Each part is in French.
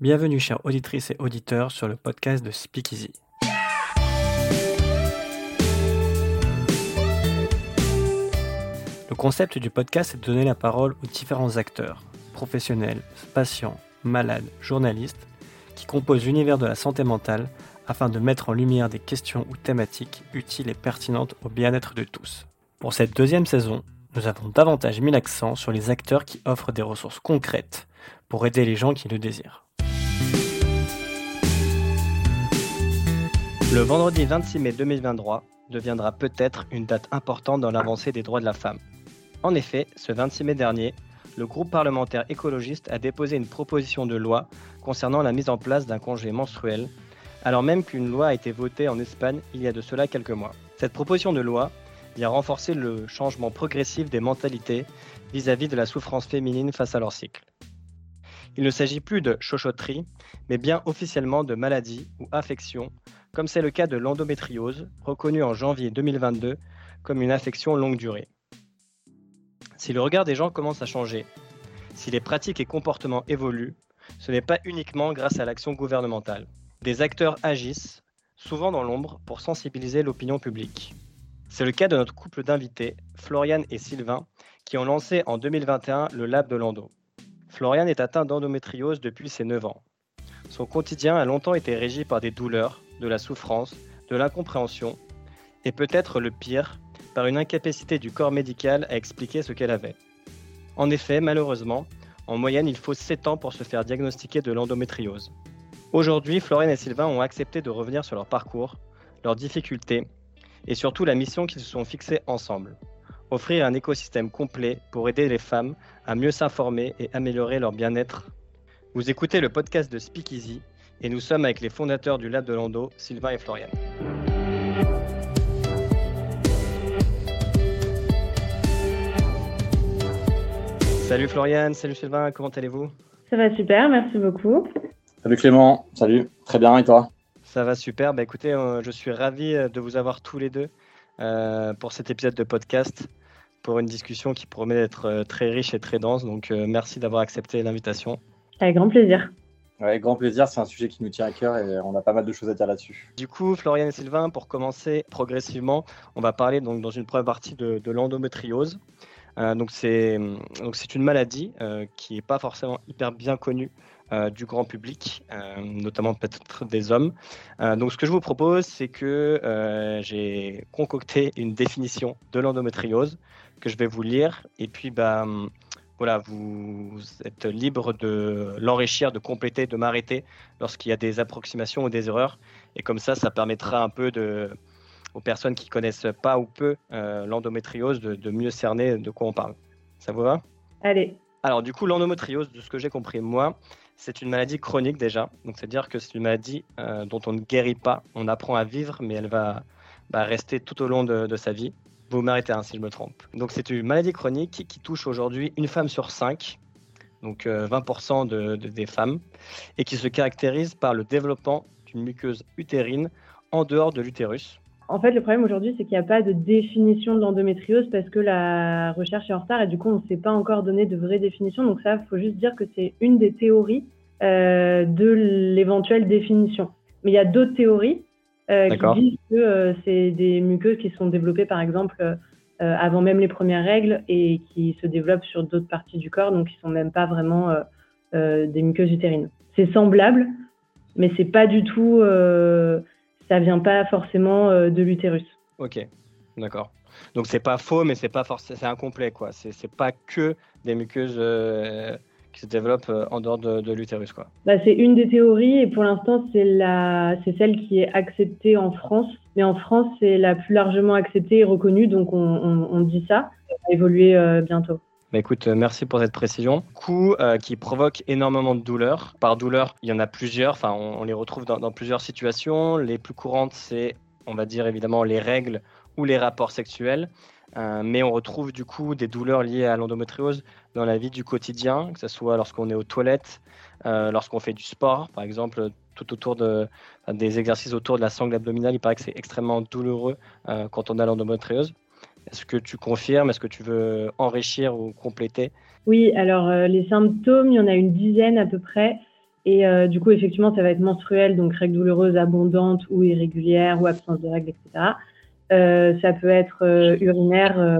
Bienvenue chères auditrices et auditeurs sur le podcast de Speakeasy. Le concept du podcast est de donner la parole aux différents acteurs, professionnels, patients, malades, journalistes, qui composent l'univers de la santé mentale afin de mettre en lumière des questions ou thématiques utiles et pertinentes au bien-être de tous. Pour cette deuxième saison, nous avons davantage mis l'accent sur les acteurs qui offrent des ressources concrètes pour aider les gens qui le désirent. Le vendredi 26 mai 2023 deviendra peut-être une date importante dans l'avancée des droits de la femme. En effet, ce 26 mai dernier, le groupe parlementaire écologiste a déposé une proposition de loi concernant la mise en place d'un congé menstruel, alors même qu'une loi a été votée en Espagne il y a de cela quelques mois. Cette proposition de loi vient renforcer le changement progressif des mentalités vis-à-vis de la souffrance féminine face à leur cycle. Il ne s'agit plus de chochoterie, mais bien officiellement de maladie ou affection, comme c'est le cas de l'endométriose, reconnue en janvier 2022 comme une affection longue durée. Si le regard des gens commence à changer, si les pratiques et comportements évoluent, ce n'est pas uniquement grâce à l'action gouvernementale. Des acteurs agissent, souvent dans l'ombre, pour sensibiliser l'opinion publique. C'est le cas de notre couple d'invités, Floriane et Sylvain, qui ont lancé en 2021 le Lab de l'Endo. Floriane est atteint d'endométriose depuis ses 9 ans. Son quotidien a longtemps été régi par des douleurs, de la souffrance, de l'incompréhension, et peut-être le pire, par une incapacité du corps médical à expliquer ce qu'elle avait. En effet, malheureusement, en moyenne, il faut 7 ans pour se faire diagnostiquer de l'endométriose. Aujourd'hui, Florian et Sylvain ont accepté de revenir sur leur parcours, leurs difficultés et surtout la mission qu'ils se sont fixés ensemble. Offrir un écosystème complet pour aider les femmes à mieux s'informer et améliorer leur bien-être. Vous écoutez le podcast de Speakeasy et nous sommes avec les fondateurs du Lab de Lando, Sylvain et Florian. Salut Floriane, salut Sylvain, comment allez-vous? Ça va super, merci beaucoup. Salut Clément, salut, très bien et toi? Ça va super, bah écoutez, euh, je suis ravi euh, de vous avoir tous les deux euh, pour cet épisode de podcast, pour une discussion qui promet d'être très riche et très dense, donc merci d'avoir accepté l'invitation. Avec grand plaisir. Avec grand plaisir, c'est un sujet qui nous tient à cœur et on a pas mal de choses à dire là-dessus. Du coup, Florian et Sylvain, pour commencer progressivement, on va parler donc dans une première partie de, l'endométriose. Euh, donc c'est une maladie euh, qui n'est pas forcément hyper bien connue euh, du grand public, notamment peut-être des hommes. donc ce que je vous propose, c'est que j'ai concocté une définition de l'endométriose que je vais vous lire et puis bah, voilà, vous êtes libre de l'enrichir, de compléter, de m'arrêter lorsqu'il y a des approximations ou des erreurs. Et comme ça, ça permettra un peu de, aux personnes qui connaissent pas ou peu euh, l'endométriose de, mieux cerner de quoi on parle. Ça vous va? Allez. Alors du coup, l'endométriose, de ce que j'ai compris moi, c'est une maladie chronique déjà. Donc c'est-à-dire que c'est une maladie euh, dont on ne guérit pas. On apprend à vivre, mais elle va, rester tout au long de, sa vie. Vous m'arrêtez hein, si je me trompe. Donc c'est une maladie chronique qui, touche aujourd'hui une femme sur cinq, donc 20% euh, des femmes, et qui se caractérise par le développement d'une muqueuse utérine en dehors de l'utérus. En fait, le problème aujourd'hui, c'est qu'il n'y a pas de définition de l'endométriose parce que la recherche est en retard et du coup, on ne s'est pas encore donné de vraies définitions. Donc ça, il faut juste dire que c'est une des théories euh, de l'éventuelle définition. Mais il y a d'autres théories qui disent que euh, c'est des muqueuses qui sont développées, par exemple, avant même les premières règles et qui se développent sur d'autres parties du corps, donc qui sont même pas vraiment des muqueuses utérines. C'est semblable, mais c'est pas du tout ça vient pas forcément euh, de l'utérus. Ok, d'accord. Donc c'est pas faux, mais c'est pas forcément, c'est incomplet quoi. C'est c'est pas que des muqueuses euh, qui se développent euh, en dehors de, l'utérus quoi. Bah, c'est une des théories et pour l'instant c'est la, c'est celle qui est acceptée en France. Mais en France c'est la plus largement acceptée et reconnue, donc on, on, dit ça. Ça va évoluer bientôt. Bah écoute, euh, merci pour cette précision. Coup euh, qui provoque énormément de douleurs. Par douleur, il y en a plusieurs. Enfin, on, les retrouve dans, plusieurs situations. Les plus courantes, c'est, on va dire évidemment, les règles ou les rapports sexuels. Euh, mais on retrouve du coup des douleurs liées à l'endométriose dans la vie du quotidien, que ce soit lorsqu'on est aux toilettes, lorsqu'on fait du sport, par exemple, tout autour de, des exercices autour de la sangle abdominale. Il paraît que c'est extrêmement douloureux quand on a l'endométriose. Est-ce que tu confirmes? Est-ce que tu veux enrichir ou compléter? Oui, alors euh, les symptômes, il y en a une dizaine à peu près. Et du coup, effectivement, ça va être menstruel, donc règles douloureuses abondantes ou irrégulières ou absence de règles, etc. ça peut être urinaire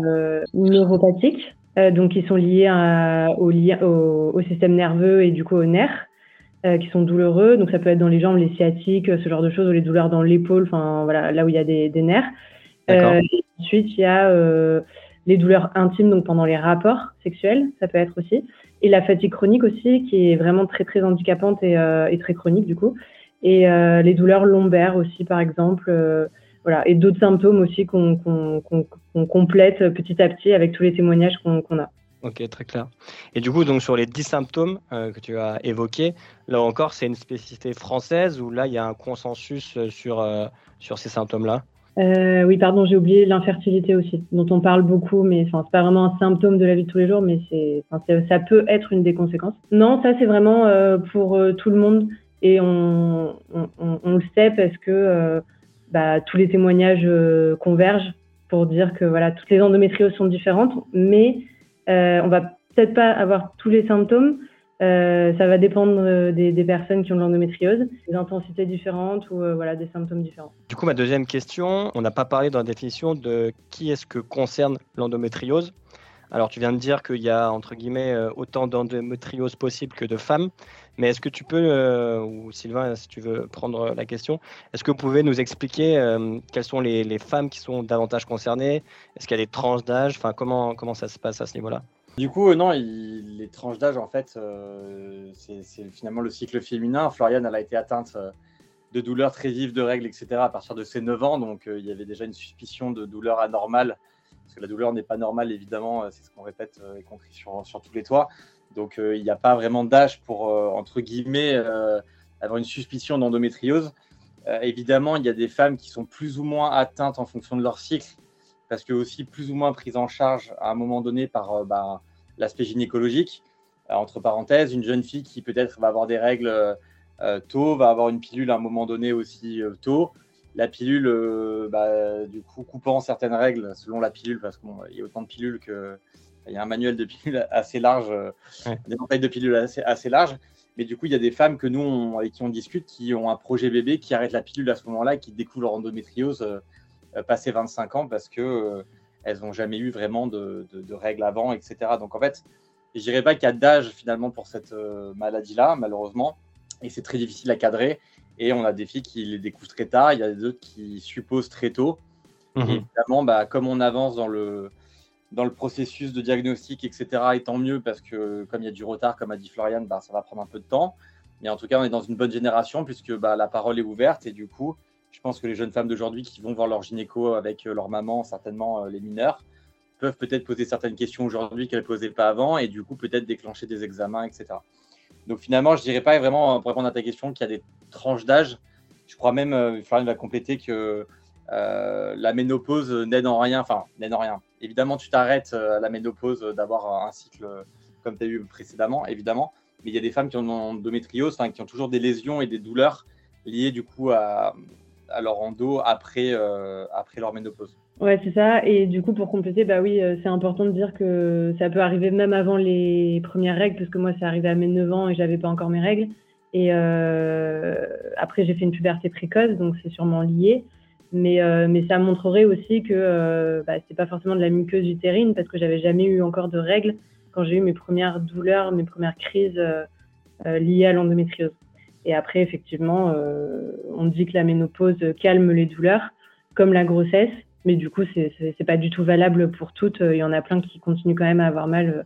neuropathique, donc qui sont liés au, au, au, système nerveux et du coup aux nerfs. Euh, qui sont douloureux. Donc ça peut être dans les jambes, les sciatiques, ce genre de choses, ou les douleurs dans l'épaule, enfin voilà, là où il y a des, des nerfs. Euh, ensuite, il y a euh, les douleurs intimes, donc pendant les rapports sexuels, ça peut être aussi. Et la fatigue chronique aussi, qui est vraiment très très handicapante et, euh, et très chronique du coup. Et les douleurs lombaires aussi, par exemple. Voilà, et d'autres symptômes aussi qu'on complète petit à petit avec tous les témoignages qu'on a. Ok, très clair. Et du coup, donc sur les 10 symptômes euh, que tu as évoqués, là encore, c'est une spécificité française ou là, il y a un consensus euh, sur, euh, sur ces symptômes-là? Oui, pardon, j'ai oublié l'infertilité aussi, dont on parle beaucoup, mais ce n'est pas vraiment un symptôme de la vie de tous les jours, mais c'est, ça peut être une des conséquences. Non, ça, c'est vraiment pour tout le monde et on, on, on, le sait parce que bah, tous les témoignages convergent pour dire que voilà, toutes les endométrioses sont différentes, mais euh, on va peut-être pas avoir tous les symptômes. Euh, ça va dépendre euh, des, personnes qui ont de l'endométriose, des intensités différentes ou voilà des symptômes différents. Du coup, ma deuxième question, on n'a pas parlé dans la définition de qui est-ce que concerne l'endométriose. Alors, tu viens de dire qu'il y a, entre guillemets, autant d'endométriose possible que de femmes. Mais est-ce que tu peux, ou Sylvain, si tu veux prendre la question, est-ce que vous pouvez nous expliquer quelles sont les, femmes qui sont davantage concernées? Est-ce qu'il y a des tranches d'âge? Enfin, comment, comment ça se passe à ce niveau-là? Du coup, non, les tranches d'âge, en fait, c'est finalement le cycle féminin. Floriane, elle a été atteinte de douleurs très vives de règles, etc., à partir de ses 9 ans. Donc, il y avait déjà une suspicion de douleur anormale parce que la douleur n'est pas normale, évidemment, euh, c'est ce qu'on répète euh, et qu'on sur, tous les toits. Donc, euh, il n'y a pas vraiment d'âge pour, entre guillemets, avoir une suspicion d'endométriose. évidemment, il y a des femmes qui sont plus ou moins atteintes en fonction de leur cycle, parce que aussi plus ou moins prises en charge à un moment donné par bah, l'aspect gynécologique. entre parenthèses, une jeune fille qui peut-être va avoir des règles tôt, va avoir une pilule à un moment donné aussi tôt la pilule, euh, bah, du coup, coupant certaines règles selon la pilule, parce qu'il y a autant de pilules que. Il y a un manuel de pilules assez large, euh, des détails de pilules assez, assez larges. Mais du coup, il y a des femmes que nous, avec qui on discute, qui ont un projet bébé, qui arrêtent la pilule à ce moment-là et qui découvrent leur endométriose euh, passé 25 ans parce que elles n'ont jamais eu vraiment de, règles avant, etc. Donc en fait, je dirais pas qu'il y a d'âge finalement pour cette maladie-là, malheureusement, et c'est très difficile à cadrer. Et on a des filles qui les découvrent très tard, il y a d'autres qui supposent très tôt. Et mhm. évidemment, bah, comme on avance dans le, dans le processus de diagnostic, etc., et tant mieux, parce que comme il y a du retard, comme a dit Florian, bah, ça va prendre un peu de temps. Mais en tout cas, on est dans une bonne génération, puisque bah, la parole est ouverte. Et du coup, je pense que les jeunes femmes d'aujourd'hui qui vont voir leur gynéco avec euh, leur maman, certainement euh, les mineurs, peuvent peut-être poser certaines questions aujourd'hui qu'elles ne posaient pas avant, et du coup, peut-être déclencher des examens, etc. Donc finalement, je dirais pas vraiment, pour répondre à ta question, qu'il y a des tranches d'âge. Je crois même, euh, Florian va compléter que euh, la ménopause n'aide en rien, enfin, n'aide en rien. Évidemment, tu t'arrêtes euh, à la ménopause d'avoir un cycle comme tu as eu précédemment, évidemment. Mais il y a des femmes qui ont endométriose, enfin, qui ont toujours des lésions et des douleurs liées du coup à, leur endo après, après leur ménopause. Ouais, c'est ça. Et du coup, pour compléter, bah oui, euh, c'est important de dire que ça peut arriver même avant les premières règles, parce que moi, c'est arrivé à mes 9 ans et j'avais pas encore mes règles. Et euh, après, j'ai fait une puberté précoce, donc c'est sûrement lié. Mais, euh, mais ça montrerait aussi que euh, bah, c'est pas forcément de la muqueuse utérine, parce que j'avais jamais eu encore de règles quand j'ai eu mes premières douleurs, mes premières crises liées à l'endométriose. Et après, effectivement, on dit que la ménopause calme les douleurs, comme la grossesse. Mais du coup, c'est pas du tout valable pour toutes. Il y en a plein qui continuent quand même à avoir mal euh,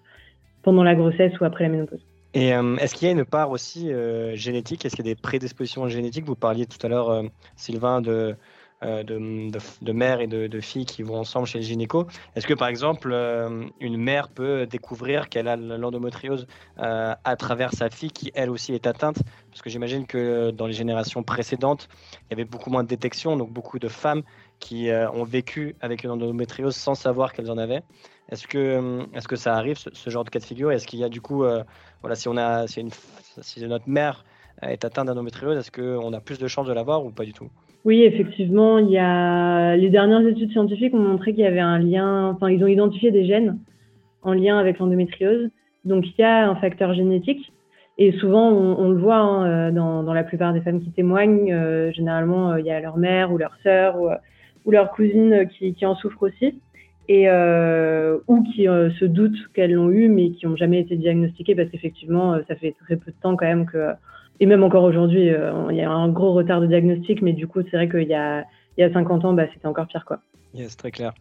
pendant la grossesse ou après la ménopause. Et euh, est-ce qu'il y a une part aussi euh, génétique? Est-ce qu'il y a des prédispositions génétiques? Vous parliez tout à l'heure, Sylvain, de, de, de, mères et de, filles qui vont ensemble chez le gynéco. Est-ce que, par exemple, une mère peut découvrir qu'elle a l'endométriose à travers sa fille qui, elle aussi, est atteinte? Parce que j'imagine que dans les générations précédentes, il y avait beaucoup moins de détection, donc beaucoup de femmes qui euh, ont vécu avec une endométriose sans savoir qu'elles en avaient. Est-ce que, euh, est que ça arrive, ce, genre de cas de figure? Est-ce qu'il y a du coup, euh, voilà, si, on a, si, une, si notre mère est atteinte d'endométriose, est-ce qu'on a plus de chances de l'avoir ou pas du tout? Oui, effectivement, il y a... les dernières études scientifiques ont montré qu'il y avait un lien, enfin, ils ont identifié des gènes en lien avec l'endométriose. Donc, il y a un facteur génétique. Et souvent, on, le voit hein, dans, la plupart des femmes qui témoignent. généralement, il y a leur mère ou leur sœur ou, leur cousine qui, qui, en souffrent aussi. Et, ou qui se doutent qu'elles l'ont eu, mais qui n'ont jamais été diagnostiquées parce qu'effectivement, ça fait très peu de temps quand même que et même encore aujourd'hui, il y a un gros retard de diagnostic, mais du coup, c'est vrai qu'il y a, il y a 50 ans, bah, c'était encore pire. Quoi. Yes, très clair.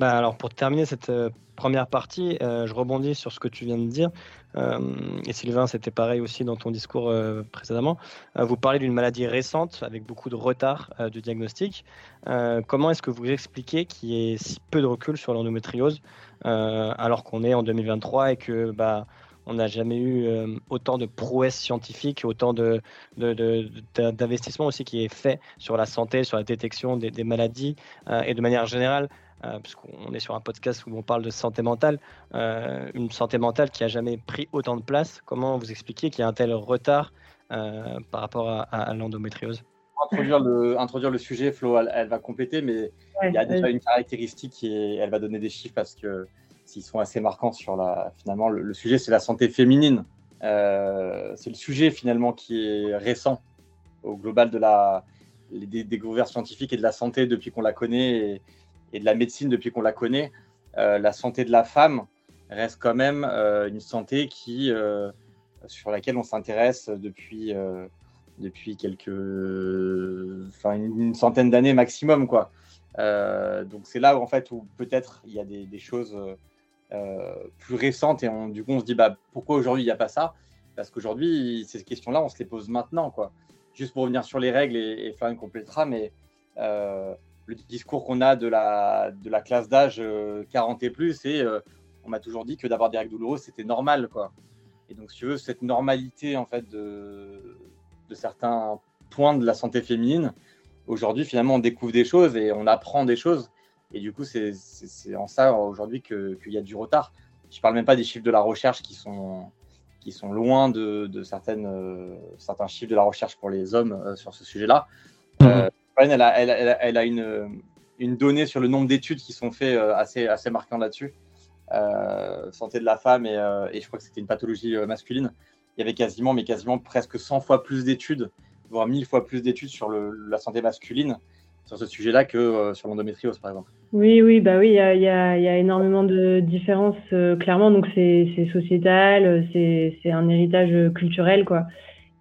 Bah, alors, pour terminer cette euh, première partie, euh, je rebondis sur ce que tu viens de dire. Euh, et Sylvain, c'était pareil aussi dans ton discours précédemment. vous parlez d'une maladie récente avec beaucoup de retard de diagnostic. comment est-ce que vous expliquez qu'il y ait si peu de recul sur l'endométriose alors qu'on est en 2023 et que bah, on n'a jamais eu euh, autant de prouesses scientifiques, autant d'investissement de, aussi qui est fait sur la santé, sur la détection des, maladies euh, et de manière générale. Euh, puisqu'on est sur un podcast où on parle de santé mentale, une santé mentale qui a jamais pris autant de place. Comment vous expliquez qu'il y a un tel retard par rapport à, l'endométriose? Introduire le, introduire le sujet, Flo, elle, va compléter, mais il y a déjà une caractéristique qui elle va donner des chiffres parce que s'ils sont assez marquants sur la. Finalement, le, sujet, c'est la santé féminine. Euh, c'est le sujet finalement qui est récent au global de la des découvertes scientifiques et de la santé depuis qu'on la connaît et, de la médecine depuis qu'on la connaît. Euh, la santé de la femme reste quand même euh, une santé qui sur laquelle on s'intéresse depuis depuis quelques enfin une, centaine d'années maximum quoi. donc c'est là en fait où peut-être il y a des, choses plus récentes et du coup on se dit bah, pourquoi aujourd'hui il n'y a pas ça? Parce qu'aujourd'hui ces questions-là on se les pose maintenant. quoi. Juste pour revenir sur les règles et, et Florian complétera, mais euh, le discours qu'on a de la, de la classe d'âge 40 euh, et plus, et on m'a toujours dit que d'avoir des règles douloureuses c'était normal. quoi. Et donc si tu veux, cette normalité en fait de, de certains points de la santé féminine, aujourd'hui finalement on découvre des choses et on apprend des choses et du coup, c'est en ça aujourd'hui qu'il y a du retard. Je ne parle même pas des chiffres de la recherche qui sont, qui sont loin de, de certaines, euh, certains chiffres de la recherche pour les hommes euh, sur ce sujet-là. Mmh. Euh, elle, a, elle, a, elle a, une, une donnée sur le nombre d'études qui sont faites assez, assez marquantes là-dessus. santé de la femme et, et je crois que c'était une pathologie masculine. Il y avait quasiment, mais quasiment presque 100 fois plus d'études, voire 1000 fois plus d'études sur le, la santé masculine sur ce sujet-là que sur l'endométriose, par exemple. Oui, oui, bah oui, il y a, y, a, y a, énormément de différences, euh, clairement. Donc, c'est sociétal, c'est un héritage culturel, quoi.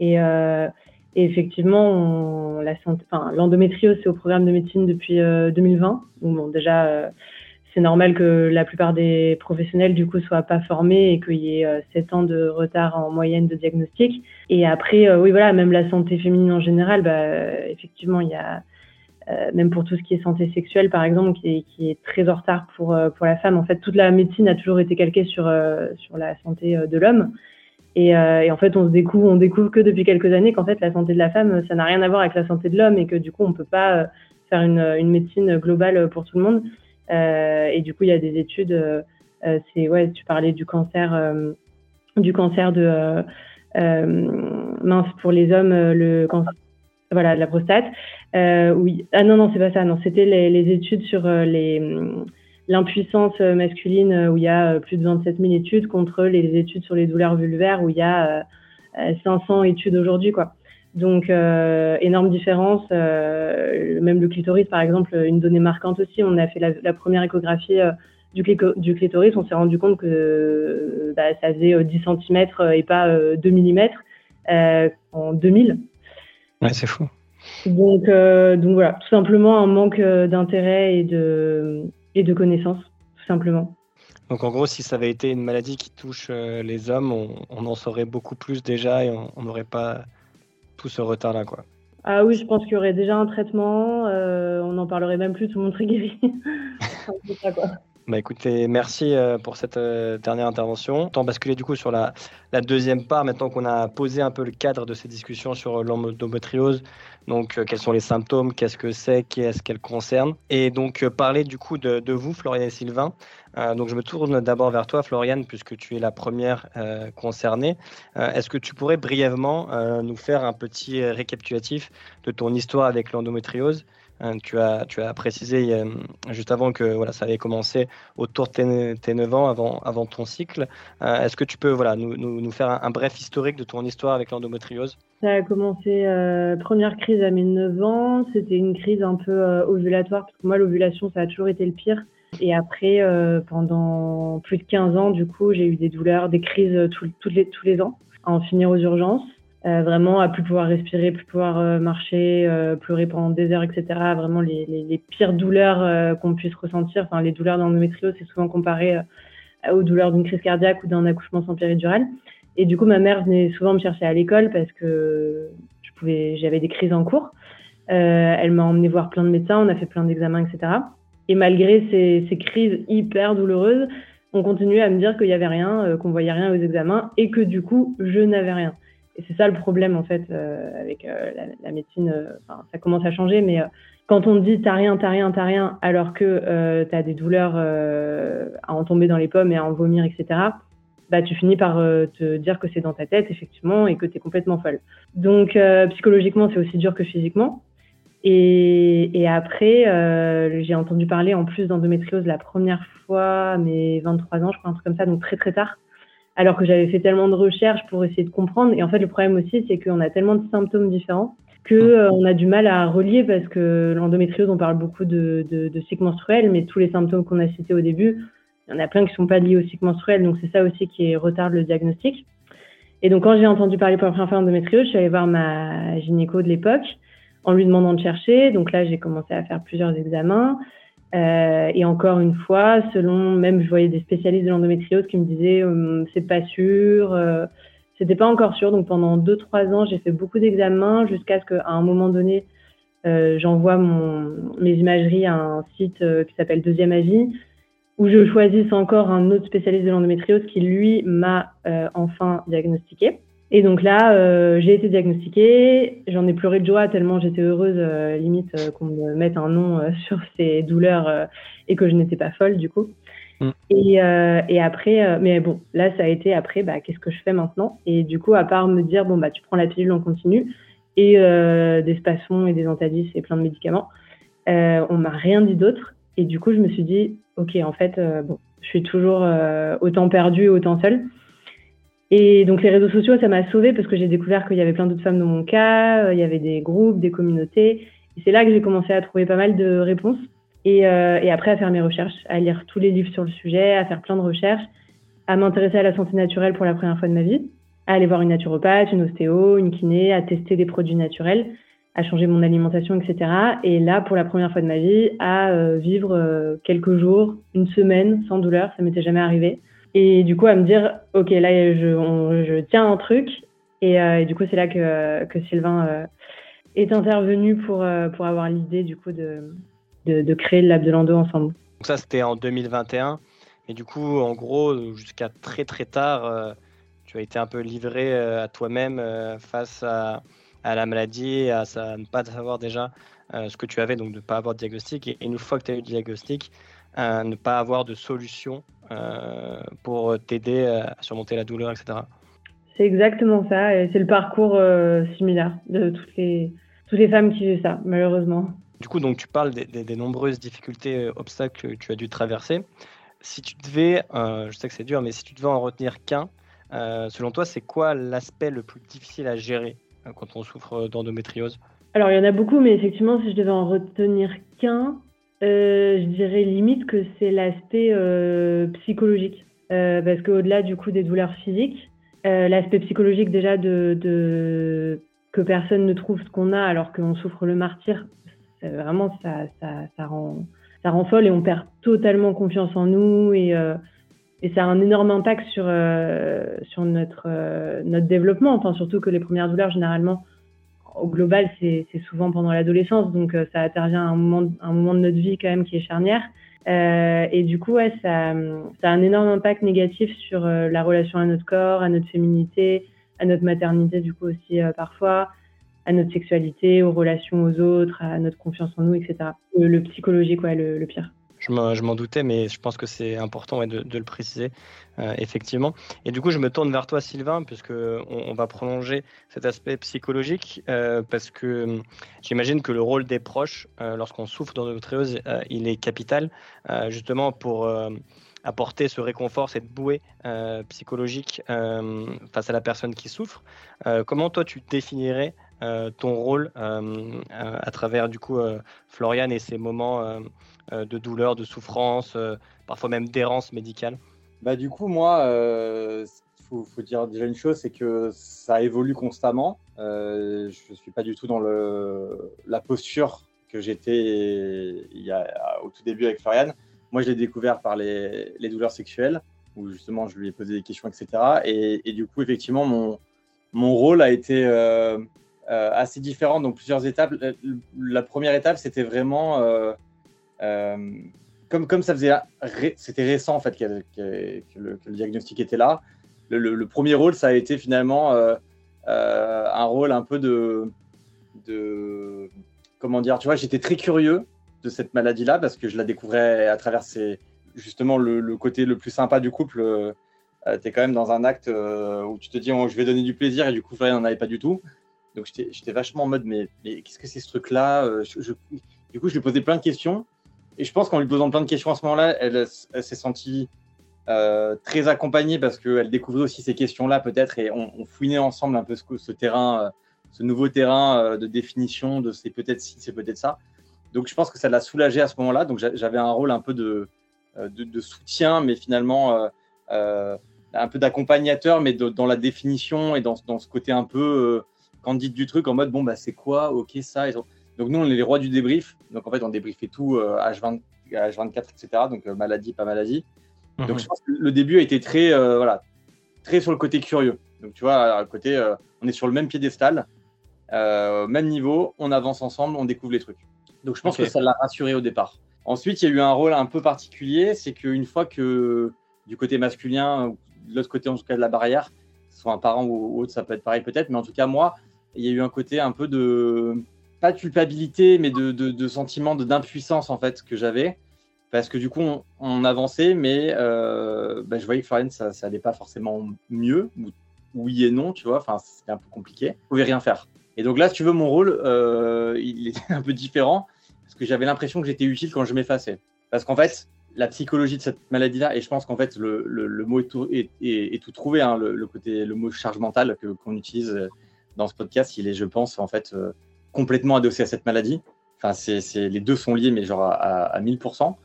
Et, euh, effectivement, l'endométriose, c'est au programme de médecine depuis 2020. Euh, donc, bon, déjà, euh, c'est normal que la plupart des professionnels, du coup, soient pas formés et qu'il y ait 7 ans de retard en moyenne de diagnostic. Et après, oui, voilà, même la santé féminine en général, bah, effectivement, il y a euh, même pour tout ce qui est santé sexuelle, par exemple, qui est, très en retard pour, euh, pour la femme. En fait, toute la médecine a toujours été calquée sur, euh, sur la santé de l'homme. Et, en fait, on se découvre, que depuis quelques années qu'en fait, la santé de la femme, ça n'a rien à voir avec la santé de l'homme et que du coup, on peut pas faire une, une médecine globale pour tout le monde. et du coup, il y a des études. c'est ouais, tu parlais du cancer, du cancer de mince pour les hommes, le cancer voilà, de la prostate. Euh, oui. Ah non, non, c'est pas ça. Non, c'était les, études sur euh, les hum, l'impuissance masculine où il y a euh, plus de 27 000 études contre les études sur les douleurs vulvaires où il y a 500 études aujourd'hui, quoi. Donc, énorme différence. même le clitoris, par exemple, une donnée marquante aussi. On a fait la, première échographie du, du, clitoris. On s'est rendu compte que bah, ça faisait 10 cm et pas 2 mm en 2000. Ouais, c'est fou. Donc, euh, donc voilà, tout simplement un manque euh, d'intérêt et de, et de connaissances, tout simplement. Donc en gros, si ça avait été une maladie qui touche euh, les hommes, on, en saurait beaucoup plus déjà et on n'aurait pas tout ce retard-là. quoi. Ah oui, je pense qu'il y aurait déjà un traitement, on n'en parlerait même plus, tout le monde serait guéri. Bah écoutez, merci euh, pour cette euh, dernière intervention. Tant basculer du coup sur la, deuxième part, maintenant qu'on a posé un peu le cadre de ces discussions sur l'endométriose, donc euh, quels sont les symptômes, qu'est-ce que c'est, qu'est-ce qu'elle concerne, et donc parler du coup de, vous, Florian et Sylvain. donc je me tourne d'abord vers toi, Floriane, puisque tu es la première concernée. Est-ce que tu pourrais brièvement nous faire un petit récapitulatif de ton histoire avec l'endométriose Hein, tu, as, tu as précisé euh, juste avant que voilà, ça avait commencé autour de tes, 9 ans, avant, avant ton cycle. Euh, est-ce que tu peux voilà, nous, nous, faire un, bref historique de ton histoire avec l'endométriose? Ça a commencé, euh, première crise à mes 9 ans. C'était une crise un peu ovulatoire, parce que moi, l'ovulation, ça a toujours été le pire. Et après, pendant plus de 15 ans, du coup, j'ai eu des douleurs, des crises tous les, tous les ans, à en finir aux urgences. Euh, vraiment à plus pouvoir respirer, plus pouvoir euh, marcher, euh, pleurer pendant des heures, etc. Vraiment les, les, les pires douleurs qu'on puisse ressentir. Enfin, les douleurs d'endométriose, c'est souvent comparé aux douleurs d'une crise cardiaque ou d'un accouchement sans péridurale. Et du coup, ma mère venait souvent me chercher à l'école parce que je pouvais, j'avais des crises en cours. elle m'a emmené voir plein de médecins, on a fait plein d'examens, etc. Et malgré ces, ces, crises hyper douloureuses, on continuait à me dire qu'il n'y avait rien, qu'on voyait rien aux examens et que du coup, je n'avais rien. Et c'est ça le problème en fait euh, avec euh, la, médecine. Euh, ça commence à changer, mais quand on dit t'as rien, t'as rien, t'as rien, alors que tu as des douleurs à en tomber dans les pommes et à en vomir, etc. Bah, tu finis par te dire que c'est dans ta tête, effectivement, et que tu es complètement folle. Donc, psychologiquement, c'est aussi dur que physiquement. Et, après, j'ai entendu parler en plus d'endométriose la première fois mes 23 ans, je crois, un truc comme ça, donc très très tard alors que j'avais fait tellement de recherches pour essayer de comprendre. Et en fait, le problème aussi, c'est qu'on a tellement de symptômes différents qu'on euh, a du mal à relier parce que l'endométriose, on parle beaucoup de, de, cycle menstruel, mais tous les symptômes qu'on a cités au début, il y en a plein qui ne sont pas liés au cycle menstruel, donc c'est ça aussi qui retarde le diagnostic. Et donc, quand j'ai entendu parler pour la première fois d'endométriose, je suis allée voir ma gynéco de l'époque en lui demandant de chercher. Donc là, j'ai commencé à faire plusieurs examens. Euh, et encore une fois, selon même je voyais des spécialistes de l'endométriose qui me disaient hum, c'est pas sûr, euh, c'était pas encore sûr. Donc pendant deux trois ans, j'ai fait beaucoup d'examens jusqu'à ce qu'à un moment donné, euh, j'envoie mes imageries à un site qui s'appelle Deuxième Avis, où je choisisse encore un autre spécialiste de l'endométriose qui lui m'a enfin diagnostiqué. Et donc là, euh, j'ai été diagnostiquée. J'en ai pleuré de joie tellement j'étais heureuse, euh, limite euh, qu'on me mette un nom sur ces douleurs et que je n'étais pas folle du coup. Mm. Et, et, après, mais bon, là, ça a été après, bah, qu'est-ce que je fais maintenant? Et du coup, à part me dire, bon, bah, tu prends la pilule, on continue, et des spasmons et des antadis et plein de médicaments, on m'a rien dit d'autre. Et du coup, je me suis dit, ok, en fait, bon, je suis toujours autant perdue et autant seule. Et donc les réseaux sociaux, ça m'a sauvée parce que j'ai découvert qu'il y avait plein d'autres femmes dans mon cas, euh, il y avait des groupes, des communautés. Et c'est là que j'ai commencé à trouver pas mal de réponses. Et, euh, et, après à faire mes recherches, à lire tous les livres sur le sujet, à faire plein de recherches, à m'intéresser à la santé naturelle pour la première fois de ma vie, à aller voir une naturopathe, une ostéo, une kiné, à tester des produits naturels, à changer mon alimentation, etc. Et là, pour la première fois de ma vie, à euh, vivre quelques jours, une semaine sans douleur, ça m'était jamais arrivé. Et du coup, à me dire, OK, là, je, je tiens un truc. Et, euh, du coup, c'est là que, Sylvain euh, est intervenu pour, euh, pour avoir l'idée, du coup, de, de, créer le Lab de Lando ensemble. Donc ça, c'était en 2021. Et du coup, en gros, jusqu'à très, très tard, tu as été un peu livré à toi-même face à, à, la maladie, à, à, ne pas savoir déjà ce que tu avais, donc de ne pas avoir de diagnostic. Et, une fois que tu as eu le diagnostic, à ne pas avoir de solution euh, pour t'aider à surmonter la douleur, etc. C'est exactement ça, et c'est le parcours euh, similaire de toutes les, toutes les femmes qui vivent ça, malheureusement. Du coup, donc tu parles des, nombreuses difficultés, euh, obstacles que tu as dû traverser. Si tu devais, je sais que c'est dur, mais si tu devais en retenir qu'un, selon toi, c'est quoi l'aspect le plus difficile à gérer quand on souffre d'endométriose? Alors, il y en a beaucoup, mais effectivement, si je devais en retenir qu'un, euh, je dirais limite que c'est l'aspect euh, psychologique. Euh, parce qu'au-delà du coup des douleurs physiques, l'aspect psychologique déjà de, que personne ne trouve ce qu'on a alors qu'on souffre le martyr, vraiment ça, ça, rend, ça rend folle et on perd totalement confiance en nous et, et ça a un énorme impact sur, sur notre, notre développement. Enfin, surtout que les premières douleurs, généralement, au global, c'est souvent pendant l'adolescence, donc euh, ça intervient à un moment, un moment de notre vie quand même qui est charnière. Euh, et du coup, ouais, ça, ça, a un énorme impact négatif sur euh, la relation à notre corps, à notre féminité, à notre maternité du coup aussi parfois, à notre sexualité, aux relations aux autres, à notre confiance en nous, etc. Le, psychologique, ouais, le, le pire. Je m'en doutais, mais je pense que c'est important de, le préciser, euh, effectivement. Et du coup, je me tourne vers toi, Sylvain, puisque on, va prolonger cet aspect psychologique, euh, parce que hum, j'imagine que le rôle des proches, euh, lorsqu'on souffre d'endométriose, il est capital, justement pour apporter ce réconfort, cette bouée psychologique face à la personne qui souffre. comment toi, tu définirais ton rôle à travers du coup Florian et ses moments de douleur, de souffrance, euh, parfois même d'errance médicale bah, Du coup, moi, il euh, faut, dire déjà une chose, c'est que ça évolue constamment. je ne suis pas du tout dans le, la posture que j'étais au tout début avec Florian. Moi, je l'ai découvert par les, les, douleurs sexuelles, où justement, je lui ai posé des questions, etc. Et, du coup, effectivement, mon, mon rôle a été assez différent dans plusieurs étapes. La première étape, c'était vraiment euh, comme, comme ça faisait, c'était récent en fait que, le, diagnostic était là. Le, premier rôle, ça a été finalement euh, euh, un rôle un peu de, comment dire, tu vois, j'étais très curieux de cette maladie-là parce que je la découvrais à travers justement le, côté le plus sympa du couple. tu es quand même dans un acte où tu te dis oh, je vais donner du plaisir et du coup, rien n'en avait pas du tout. Donc j'étais vachement en mode mais, mais qu'est-ce que c'est ce truc-là Du coup, je lui posais plein de questions et je pense qu'en lui posant plein de questions à ce moment-là, elle, s'est sentie euh, très accompagnée parce qu'elle découvrait aussi ces questions-là peut-être et on, fouinait ensemble un peu ce, terrain, euh, ce nouveau terrain euh, de définition de c'est peut-être ci, c'est peut-être ça. Donc je pense que ça l'a soulagée à ce moment-là. Donc j'avais un rôle un peu de, soutien, mais finalement un peu d'accompagnateur, mais dans la définition et dans, ce côté un peu candide du truc en mode bon bah c'est quoi, ok ça. Donc nous, on est les rois du débrief. Donc en fait, on débriefait tout H20, euh, H24, etc. Donc euh, maladie, pas maladie. Donc mhm. je pense que le début a été très, euh, voilà, très sur le côté curieux. Donc tu vois, à côté, on est sur le même piédestal, même niveau, on avance ensemble, on découvre les trucs. Donc je pense que ça l'a rassuré au départ. Ensuite, il y a eu un rôle un peu particulier, c'est qu'une fois que du côté masculin, de l'autre côté en tout cas de la barrière, soit un parent ou, autre, ça peut être pareil peut-être, mais en tout cas moi, il y a eu un côté un peu de pas de culpabilité, mais de, de, sentiment d'impuissance en fait que j'avais. Parce que du coup, on, avançait, mais euh, bah, je voyais que Florian, ça, ça allait pas forcément mieux, oui et non, tu vois. Enfin, c'était un peu compliqué. Je pouvais rien faire. Et donc là, si tu veux, mon rôle, euh, il était un peu différent parce que j'avais l'impression que j'étais utile quand je m'effaçais. Parce qu'en fait, la psychologie de cette maladie-là, et je pense qu'en fait, le, le, mot est tout, est, tout trouvé, hein, le, côté, le mot charge mentale qu'on utilise dans ce podcast, il est, je pense, en fait, euh, complètement adossé à cette maladie. Enfin, c'est, les deux sont liés, mais genre à, 1000%.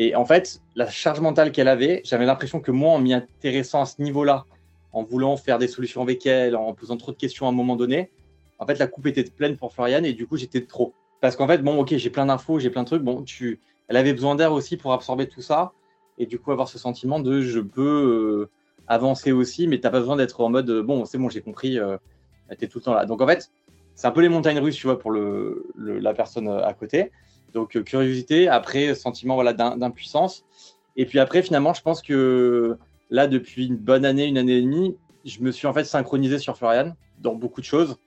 Et en fait, la charge mentale qu'elle avait, j'avais l'impression que moi, en m'y intéressant à ce niveau-là, en voulant faire des solutions avec elle, en posant trop de questions à un moment donné, en fait, la coupe était pleine pour Floriane et du coup, j'étais trop. Parce qu'en fait, bon, ok, j'ai plein d'infos, j'ai plein de trucs. Bon, tu, elle avait besoin d'air aussi pour absorber tout ça et du coup avoir ce sentiment de je peux euh, avancer aussi, mais t'as pas besoin d'être en mode bon, c'est bon, j'ai compris, euh, t'es tout le temps là. Donc en fait, c'est un peu les montagnes russes, tu vois, pour le, la personne euh, à côté. Donc, euh, curiosité, après, sentiment voilà, d'impuissance. Et puis après, finalement, je pense que là, depuis une bonne année, une année et demie, je me suis en fait synchronisé sur Florian dans beaucoup de choses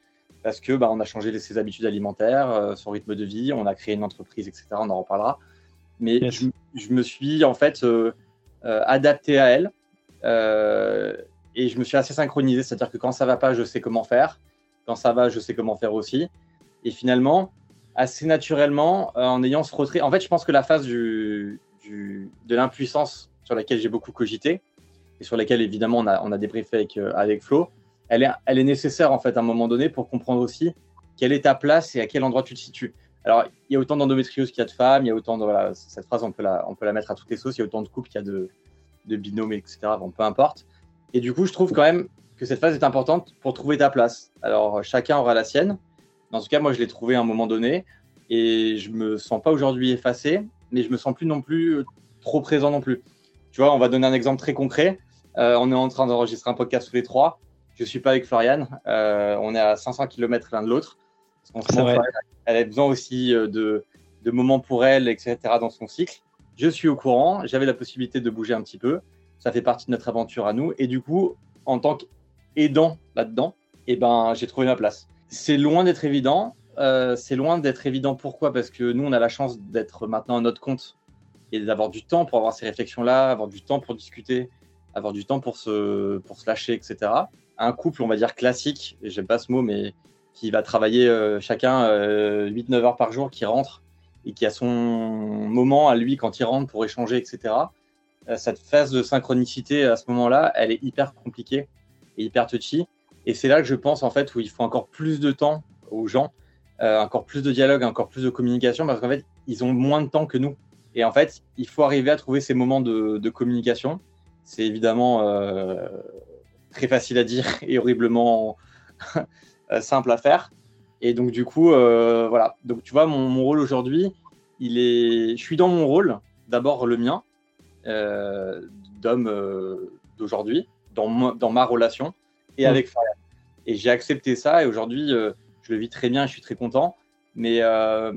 parce que bah, on a changé ses habitudes alimentaires, euh, son rythme de vie, on a créé une entreprise, etc. On en reparlera. Mais je, me suis en fait adapté à elle et je me suis assez synchronisé, c'est-à-dire que quand ça va pas, je sais comment faire. Quand ça va, je sais comment faire aussi. Et finalement, assez naturellement, euh, en ayant ce retrait, en fait, je pense que la phase du, de l'impuissance sur laquelle j'ai beaucoup cogité, et sur laquelle évidemment on a, on a débriefé avec, euh, avec Flo, elle est, elle est nécessaire en fait à un moment donné pour comprendre aussi quelle est ta place et à quel endroit tu te situes. Alors, il y a autant d'endométriose qu'il y a de femmes, il y a autant de. Voilà, cette phrase, on peut, la, on peut la mettre à toutes les sauces, il y a autant de couples qu'il y a de, de binômes, etc. Bon, peu importe. Et du coup, je trouve quand même que cette phase est importante pour trouver ta place. Alors, chacun aura la sienne. En tout cas, moi, je l'ai trouvé à un moment donné et je me sens pas aujourd'hui effacé, mais je me sens plus non plus euh, trop présent non plus. Tu vois, on va donner un exemple très concret. Euh, on est en train d'enregistrer un podcast tous les trois. Je suis pas avec Floriane. Euh, on est à 500 km l'un de l'autre. elle a besoin aussi de, de moments pour elle, etc. dans son cycle. Je suis au courant. J'avais la possibilité de bouger un petit peu. Ça fait partie de notre aventure à nous. Et du coup, en tant que aidant là-dedans, et eh ben, j'ai trouvé ma place. C'est loin d'être évident. Euh, c'est loin d'être évident. Pourquoi? Parce que nous, on a la chance d'être maintenant à notre compte et d'avoir du temps pour avoir ces réflexions-là, avoir du temps pour discuter, avoir du temps pour se, pour se lâcher, etc. Un couple, on va dire classique, et j'aime pas ce mot, mais qui va travailler euh, chacun 8-9 heures par jour, qui rentre et qui a son moment à lui quand il rentre pour échanger, etc. cette phase de synchronicité à ce moment-là, elle est hyper compliquée et hyper touchy. Et c'est là que je pense en fait où il faut encore plus de temps aux gens, euh, encore plus de dialogue, encore plus de communication, parce qu'en fait, ils ont moins de temps que nous. Et en fait, il faut arriver à trouver ces moments de, communication. C'est évidemment euh, très facile à dire et horriblement euh, simple à faire. Et donc, du coup, voilà. Donc, tu vois, mon, mon rôle aujourd'hui, il est. Je suis dans mon rôle, d'abord le mien, d'homme d'aujourd'hui, dans, dans ma relation et mm. avec Florian. Et j'ai accepté ça et aujourd'hui, euh, je le vis très bien, je suis très content. Mais euh,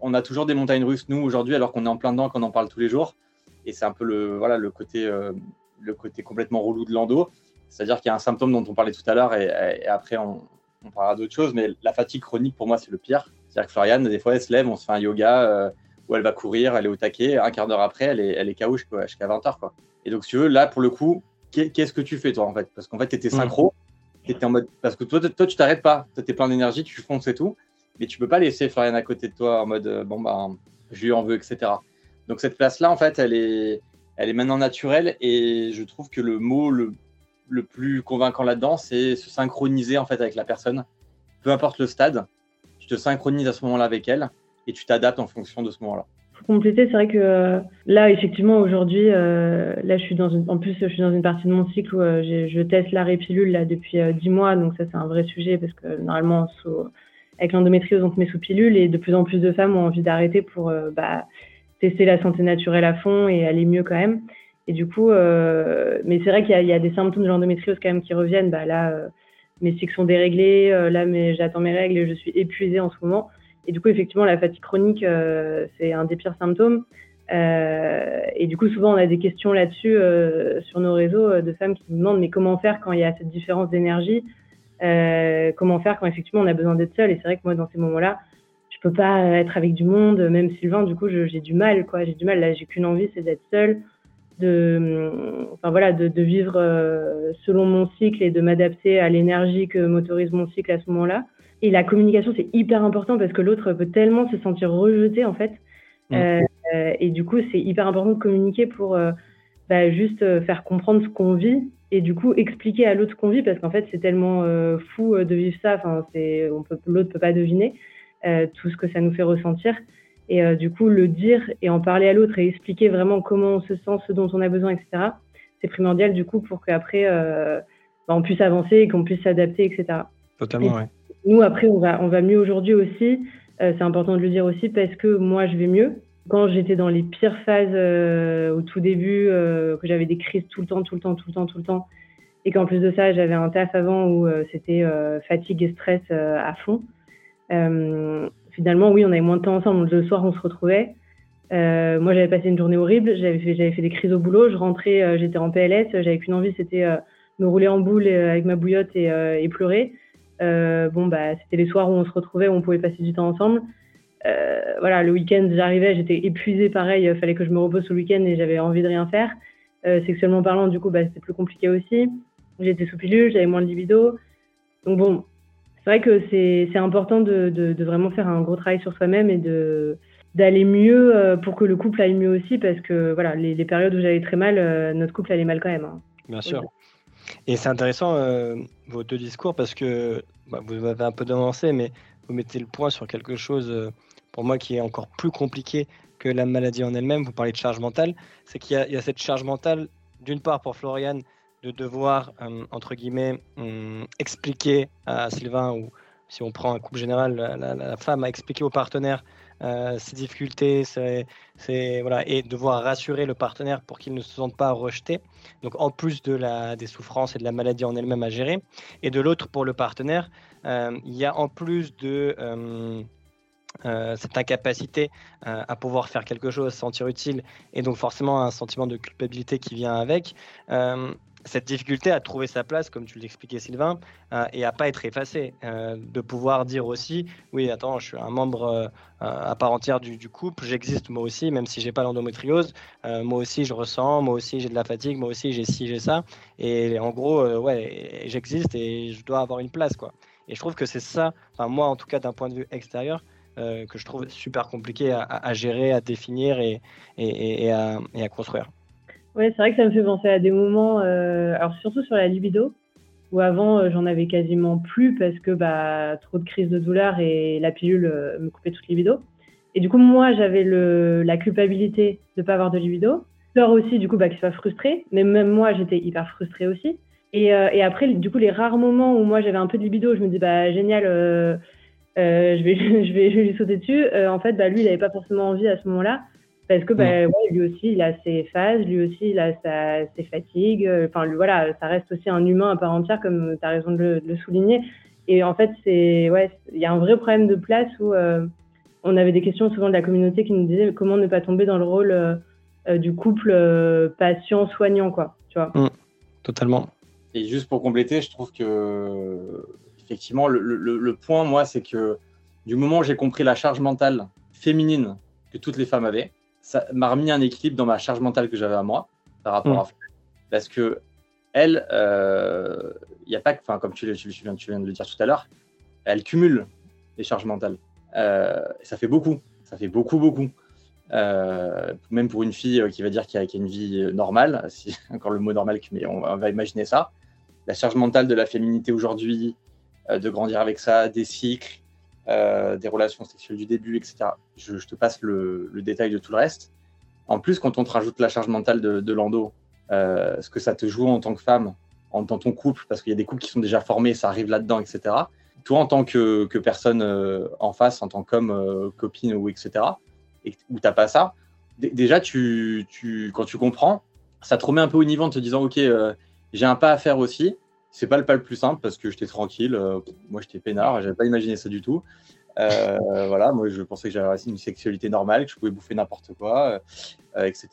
on a toujours des montagnes russes, nous, aujourd'hui, alors qu'on est en plein dedans, qu'on en parle tous les jours. Et c'est un peu le, voilà, le, côté, euh, le côté complètement relou de l'endo. C'est-à-dire qu'il y a un symptôme dont on parlait tout à l'heure et, après, on, on parlera d'autres choses. Mais la fatigue chronique, pour moi, c'est le pire. C'est-à-dire que Floriane, des fois, elle se lève, on se fait un yoga où elle va courir, elle est au taquet. Un quart d'heure après, elle est, elle est KO jusqu'à 20h. Quoi. Et donc, si tu veux, là, pour le coup, qu'est-ce que tu fais toi en fait? Parce qu'en fait, tu étais mm. synchro, tu étais en mode. Parce que toi, toi tu t'arrêtes pas, tu es plein d'énergie, tu fonces et tout, mais tu peux pas laisser Florian à côté de toi en mode euh, bon, bah, je lui en veux, etc. Donc cette place-là, en fait, elle est, elle est maintenant naturelle et je trouve que le mot le, le plus convaincant là-dedans, c'est se synchroniser en fait avec la personne. Peu importe le stade, tu te synchronises à ce moment-là avec elle et tu t'adaptes en fonction de ce moment-là compléter, c'est vrai que euh, là, effectivement, aujourd'hui, euh, là, je suis dans une, en plus, je suis dans une partie de mon cycle où euh, je teste l'arrêt pilule là depuis 10 mois, donc ça, c'est un vrai sujet parce que normalement, avec l'endométriose, on te met sous pilule et de plus en plus de femmes ont envie d'arrêter pour bah, tester la santé naturelle à fond et aller mieux quand même. Et du coup, mais c'est vrai qu'il y, y, a des symptômes de l'endométriose quand même qui reviennent. Bah, là, mes cycles sont déréglés, là, mais j'attends mes règles et je suis épuisée en ce moment. Et du coup, effectivement, la fatigue chronique, euh, c'est un des pires symptômes. Euh, et du coup, souvent, on a des questions là-dessus euh, sur nos réseaux de femmes qui nous demandent mais comment faire quand il y a cette différence d'énergie? Comment faire quand effectivement on a besoin d'être seul Et c'est vrai que moi, dans ces moments-là, je peux pas être avec du monde, même Sylvain. Du coup, j'ai du mal, quoi. J'ai du mal. Là, j'ai qu'une envie, c'est d'être seule, de, enfin voilà, de vivre selon mon cycle et de m'adapter à l'énergie que m'autorise mon cycle à ce moment-là. Et la communication, c'est hyper important parce que l'autre peut tellement se sentir rejeté, en fait. Mm. Euh, et du coup, c'est hyper important de communiquer pour euh, bah, juste euh, faire comprendre ce qu'on vit et du coup expliquer à l'autre ce qu'on vit parce qu'en fait, c'est tellement fou de vivre ça. Enfin, l'autre peut pas deviner tout ce que ça nous fait ressentir. Et du coup, le dire et en parler à l'autre et expliquer vraiment comment on se sent, ce dont on a besoin, etc. C'est primordial du coup pour qu'après bah, on puisse avancer et qu'on puisse s'adapter, etc. Totalement, oui. Nous, après, on va, on va mieux aujourd'hui aussi. Euh, c'est important de le dire aussi parce que moi, je vais mieux. Quand j'étais dans les pires phases euh, au tout début, euh, que j'avais des crises tout le temps, tout le temps, tout le temps, tout le temps, et qu'en plus de ça, j'avais un taf avant où c'était fatigue et stress à fond. finalement, oui, on avait moins de temps ensemble. Le soir, on se retrouvait. moi, j'avais passé une journée horrible. J'avais fait, j'avais fait des crises au boulot. Je rentrais, j'étais en PLS. J'avais qu'une envie, c'était me rouler en boule avec ma bouillotte et, et pleurer. Euh, bon, bah, c'était les soirs où on se retrouvait, où on pouvait passer du temps ensemble. Euh, voilà, le week-end, j'arrivais, j'étais épuisée, pareil, il fallait que je me repose ce week-end et j'avais envie de rien faire. Euh, sexuellement parlant, du coup, bah, c'était plus compliqué aussi. J'étais sous pilule, j'avais moins de libido. Donc bon, c'est vrai que c'est important de, de, vraiment faire un gros travail sur soi-même et de d'aller mieux pour que le couple aille mieux aussi parce que voilà les, périodes où j'allais très mal notre couple allait mal quand même hein. bien sûr et c'est intéressant euh, vos deux discours parce que bah, vous avez un peu devancé, mais vous mettez le point sur quelque chose euh, pour moi qui est encore plus compliqué que la maladie en elle-même. Vous parlez de charge mentale, c'est qu'il y, a cette charge mentale d'une part pour Floriane de devoir euh, entre guillemets hum, expliquer à Sylvain ou si on prend un couple général, la, femme a expliqué au partenaire euh, ses difficultés, c'est voilà, et devoir rassurer le partenaire pour qu'il ne se sente pas rejeté. Donc en plus de la, des souffrances et de la maladie en elle-même à gérer, et de l'autre pour le partenaire, euh, il y a en plus de euh, cette incapacité à pouvoir faire quelque chose, se sentir utile, et donc forcément un sentiment de culpabilité qui vient avec. Cette difficulté à trouver sa place, comme tu l'expliquais Sylvain, euh, et à pas être effacé, euh, de pouvoir dire aussi, oui, attends, je suis un membre euh, à part entière du, couple, j'existe moi aussi, même si j'ai pas l'endométriose, moi aussi je ressens, moi aussi j'ai de la fatigue, moi aussi j'ai ci, j'ai ça, et en gros, ouais, j'existe et je dois avoir une place, quoi. Et je trouve que c'est ça, enfin moi en tout cas d'un point de vue extérieur, que je trouve super compliqué à, gérer, à définir et, et à construire. Oui, c'est vrai que ça me fait penser à des moments, euh, alors surtout sur la libido, où avant euh, j'en avais quasiment plus parce que bah, trop de crises de douleur et la pilule euh, me coupait toute libido. Et du coup, moi, j'avais la culpabilité de ne pas avoir de libido. Peur aussi, du coup, bah, qu'il soit frustré. Mais même moi, j'étais hyper frustrée aussi. Et, et, après, du coup, les rares moments où moi, j'avais un peu de libido, je me dis, bah, génial, je, vais, je, vais, lui sauter dessus. en fait, bah, lui, il n'avait pas forcément envie à ce moment-là. Parce que bah, lui aussi, il a ses phases, lui aussi, il a sa, ses fatigues. Enfin, voilà, ça reste aussi un humain à part entière, comme tu as raison de le, souligner. Et en fait, c'est ouais, il y a un vrai problème de place où euh, on avait des questions souvent de la communauté qui nous disaient comment ne pas tomber dans le rôle euh, euh, du couple patient-soignant, quoi. Tu vois. Mmh, totalement. Et juste pour compléter, je trouve que effectivement, le, le point, moi, c'est que du moment où j'ai compris la charge mentale féminine que toutes les femmes avaient, ça m'a remis un équilibre dans ma charge mentale que j'avais à moi par rapport à mm. Parce que elle, il euh, y a pas que, enfin, comme tu, tu, viens, tu, viens, de le dire tout à l'heure, elle cumule les charges mentales. Euh, ça fait beaucoup, ça fait beaucoup, beaucoup. Euh, même pour une fille qui va dire qu'il y, a une vie normale, si encore le mot normal, mais on, on, va imaginer ça. La charge mentale de la féminité aujourd'hui, de grandir avec ça, des cycles, euh, des relations sexuelles du début, etc. Je, te passe le, détail de tout le reste. En plus, quand on te rajoute la charge mentale de, l'endo, euh, ce que ça te joue en tant que femme, en, dans ton couple, parce qu'il y a des couples qui sont déjà formés, ça arrive là-dedans, etc. Toi, en tant que, personne euh, en face, en tant qu'homme, copine ou etc., et, où tu n'as pas ça, déjà, tu, quand tu comprends, ça te remet un peu au niveau en te disant, OK, j'ai un pas à faire aussi, c'est pas le pas le plus simple parce que j'étais tranquille. Euh, moi, j'étais peinard. J'avais pas imaginé ça du tout. Euh, voilà, moi, je pensais que j'avais une sexualité normale, que je pouvais bouffer n'importe quoi, euh, etc.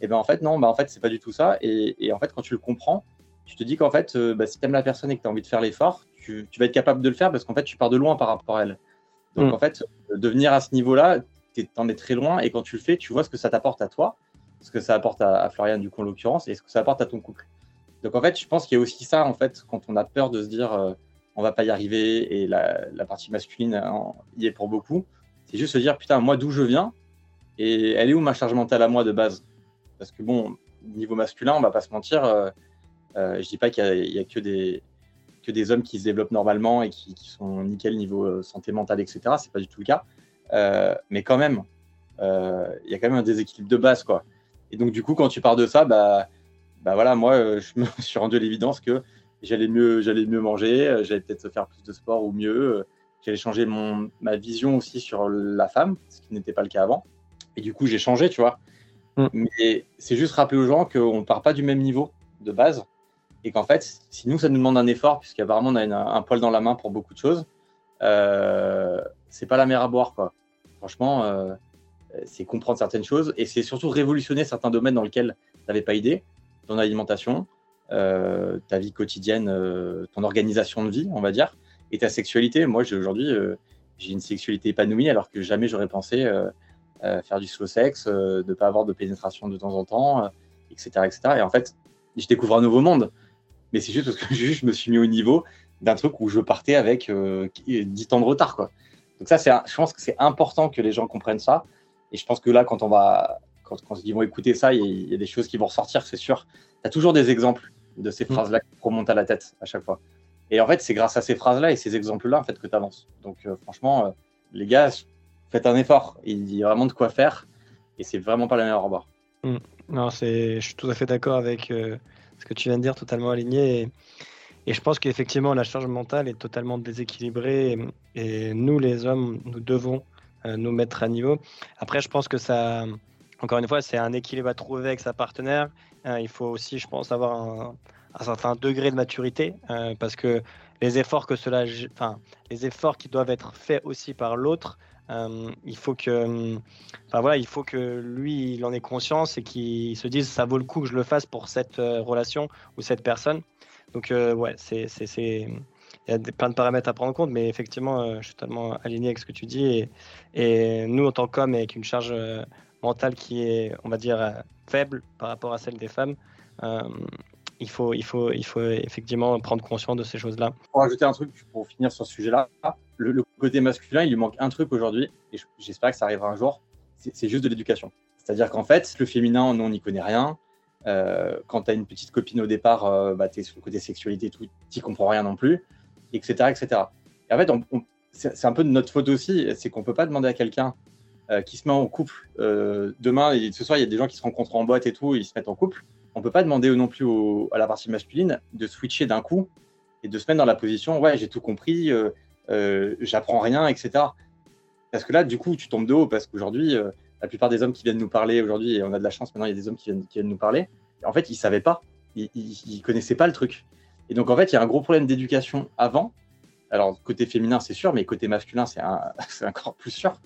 Et ben en fait, non, bah, en fait, c'est pas du tout ça. Et, en fait, quand tu le comprends, tu te dis qu'en fait, bah, si tu aimes la personne et que tu as envie de faire l'effort, tu, vas être capable de le faire parce qu'en fait, tu pars de loin par rapport à elle. Donc, mm. en fait, devenir à ce niveau-là, tu en es très loin. Et quand tu le fais, tu vois ce que ça t'apporte à toi, ce que ça apporte à, à Florian, du coup, en l'occurrence, et ce que ça apporte à ton couple. Donc en fait, je pense qu'il y a aussi ça, en fait, quand on a peur de se dire euh, on va pas y arriver et la, partie masculine hein, y est pour beaucoup, c'est juste se dire putain, moi d'où je viens et elle est où ma charge mentale à moi de base? Parce que bon, niveau masculin, on va pas se mentir, euh, euh, je dis pas qu'il y, a que des que des hommes qui se développent normalement et qui, sont nickel niveau santé mentale, etc. C'est pas du tout le cas. mais quand même, il y a quand même un déséquilibre de base, quoi. Et donc, du coup, quand tu pars de ça, bah, bah voilà, moi, euh, je me suis rendu à l'évidence que j'allais mieux, j'allais mieux manger, euh, j'allais peut-être faire plus de sport ou mieux, euh, j'allais changer mon, ma vision aussi sur la femme, ce qui n'était pas le cas avant. Et du coup, j'ai changé, tu vois. Mm. Mais c'est juste rappeler aux gens qu'on ne part pas du même niveau de base et qu'en fait, si nous, ça nous demande un effort, puisqu'apparemment, on a un poil dans la main pour beaucoup de choses, euh, c'est pas la mer à boire, quoi. Franchement, c'est comprendre certaines choses et c'est surtout révolutionner certains domaines dans lesquels tu n'avais pas idée ton alimentation, euh, ta vie quotidienne, euh, ton organisation de vie, on va dire, et ta sexualité. Moi, aujourd'hui, euh, j'ai une sexualité épanouie alors que jamais j'aurais pensé faire du slow sex, de ne pas avoir de pénétration de temps en temps, etc., etc. Et en fait, je découvre un nouveau monde. Mais c'est juste parce que je me suis mis au niveau d'un truc où je partais avec 10 ans de retard. Quoi. Donc ça, je pense que c'est important que les gens comprennent ça. Et je pense que là, quand on va quand, ils vont écouter ça, il y, a des choses qui vont ressortir, c'est sûr. Tu as toujours des exemples de ces mm. phrases-là qui remontent à la tête à chaque fois. Et en fait, c'est grâce à ces phrases-là et ces exemples-là en fait, que tu avances. Donc, euh, franchement, euh, les gars, faites un effort. Il y a vraiment de quoi faire et c'est vraiment pas la meilleure bord. Mm. Non, je suis tout à fait d'accord avec euh, ce que tu viens de dire, totalement aligné. Et, et je pense qu'effectivement, la charge mentale est totalement déséquilibrée et, et nous, les hommes, nous devons nous mettre à niveau. Après, je pense que ça encore une fois, c'est un équilibre à trouver avec sa partenaire. Euh, il faut aussi, je pense, avoir un, certain degré de maturité euh, parce que les efforts que cela, enfin, les efforts qui doivent être faits aussi par l'autre. Euh, il faut que, enfin voilà, il faut que lui, il en ait conscience et qu'il se dise ça vaut le coup que je le fasse pour cette relation ou cette personne. Donc ouais, c'est, il y a plein de paramètres à prendre en compte, mais effectivement, je suis totalement aligné avec ce que tu dis. Et, et nous, en tant qu'hommes, avec une charge mentale qui est, on va dire, faible par rapport à celle des femmes, il faut, il, faut, il faut effectivement prendre conscience de ces choses-là. Pour ajouter un truc, pour finir sur ce sujet-là, le, côté masculin, il lui manque un truc aujourd'hui, et j'espère que ça arrivera un jour, c'est juste de l'éducation. C'est-à-dire qu'en fait, le féminin, nous, on n'y connaît rien. Euh, quand tu as une petite copine au départ, euh, bah, tu es sur le côté sexualité, tu n'y comprends rien non plus, etc. etc. Et en fait, c'est un peu de notre faute aussi, c'est qu'on peut pas demander à quelqu'un euh, qui se met en couple demain, et ce soir, il y a des gens qui se rencontrent en boîte et tout, et ils se mettent en couple on peut pas demander non plus à la partie masculine de switcher d'un coup et de se mettre dans la position ouais j'ai tout compris, euh, euh, j'apprends rien, etc. Parce que là du coup tu tombes de haut parce qu'aujourd'hui euh, la plupart des hommes qui viennent nous parler aujourd'hui et on a de la chance maintenant il y a des hommes qui viennent, nous parler en fait ils savaient pas, ils, ils, connaissaient pas le truc. Et donc en fait il y a un gros problème d'éducation avant. Alors côté féminin c'est sûr mais côté masculin c'est encore plus sûr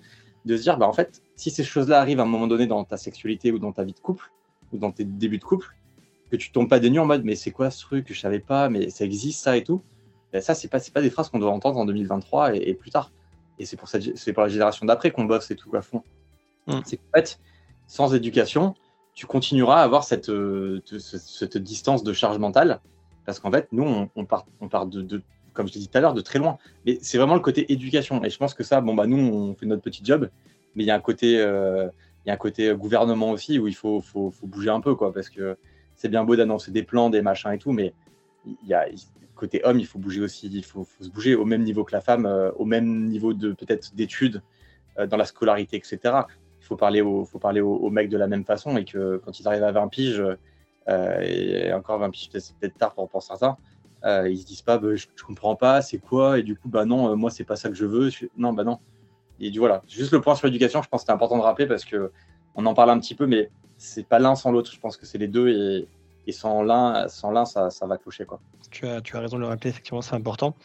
de se dire bah en fait si ces choses-là arrivent à un moment donné dans ta sexualité ou dans ta vie de couple ou dans tes débuts de couple, que tu tombes pas des nues en mode mais c'est quoi ce truc que je savais pas mais ça existe ça et tout ben, ça c'est pas c'est pas des phrases qu'on doit entendre en 2023 et, plus tard et c'est pour ça c'est pour la génération d'après qu'on bosse et tout à fond mm. c'est qu'en fait sans éducation tu continueras à avoir cette, euh, cette, distance de charge mentale parce qu'en fait nous on, part on part de, comme je l'ai dit tout à l'heure de très loin. Mais c'est vraiment le côté éducation. Et je pense que ça bon bah nous on fait notre petit job. Mais il y a un côté euh, y a un côté gouvernement aussi où il faut, faut, faut bouger un peu quoi. Parce que c'est bien beau d'annoncer des plans, des machins et tout, mais il y a côté homme, il faut bouger aussi, il faut, se bouger au même niveau que la femme, euh, au même niveau de peut-être d'études euh, dans la scolarité, etc. Il faut parler, au, faut parler aux, mecs de la même façon et que quand ils arrivent à 20 piges, et encore 20 piges, c'est peut-être tard pour, pour certains, ils se disent pas, bah, je, ne comprends pas, c'est quoi, et du coup, bah non, moi c'est pas ça que je veux, non, bah non. Et du voilà, juste le point sur l'éducation, je pense que c'est important de rappeler parce que on en parle un petit peu, mais c'est pas l'un sans l'autre. Je pense que c'est les deux et, sans l'un, sans l'un, ça, ça, va clocher quoi. Tu as, tu as raison de le rappeler. Effectivement, c'est important.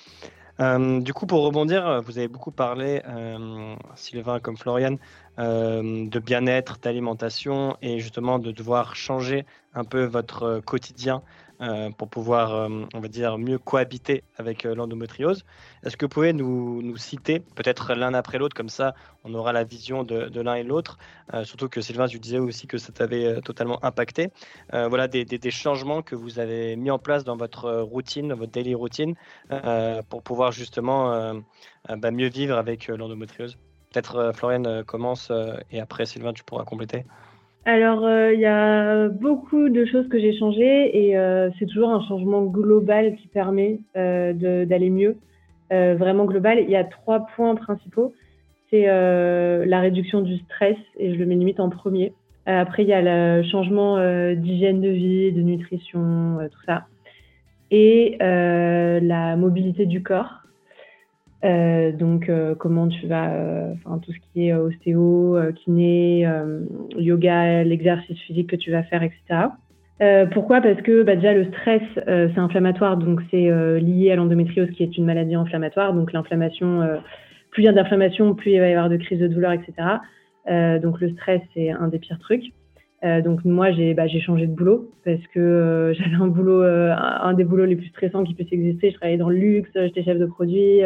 Euh, du coup, pour rebondir, vous avez beaucoup parlé, euh, Sylvain comme Florian, euh, de bien-être, d'alimentation et justement de devoir changer un peu votre quotidien euh, pour pouvoir, euh, on va dire, mieux cohabiter avec euh, l'endométriose. Est-ce que vous pouvez nous, nous citer, peut-être l'un après l'autre, comme ça on aura la vision de, l'un et l'autre, surtout que Sylvain, tu disais aussi que ça t'avait totalement impacté. voilà des, des, changements que vous avez mis en place dans votre routine, votre daily routine, pour pouvoir justement bah, mieux vivre avec l'endométriose. Peut-être Floriane commence et après Sylvain, tu pourras compléter. Alors, euh, il y a beaucoup de choses que j'ai changées et euh, c'est toujours un changement global qui permet euh, d'aller mieux. vraiment global. Il y a trois points principaux. C'est la réduction du stress et je le mets limite en premier. après, il y a le changement d'hygiène de vie, de nutrition, tout ça. Et la mobilité du corps. Euh, donc, euh, comment tu vas, euh, enfin, tout ce qui est ostéo, kiné, yoga, l'exercice physique que tu vas faire, etc. pourquoi? Parce que bah, déjà le stress, c'est inflammatoire, donc c'est lié à l'endométriose qui est une maladie inflammatoire. Donc l'inflammation, plus il y a d'inflammation, plus il va y avoir de crises de douleur, etc. donc le stress, c'est un des pires trucs. donc moi, j'ai bah, changé de boulot parce que j'avais un boulot, un, des boulots les plus stressants qui puissent exister. Je travaillais dans le luxe, j'étais chef de produit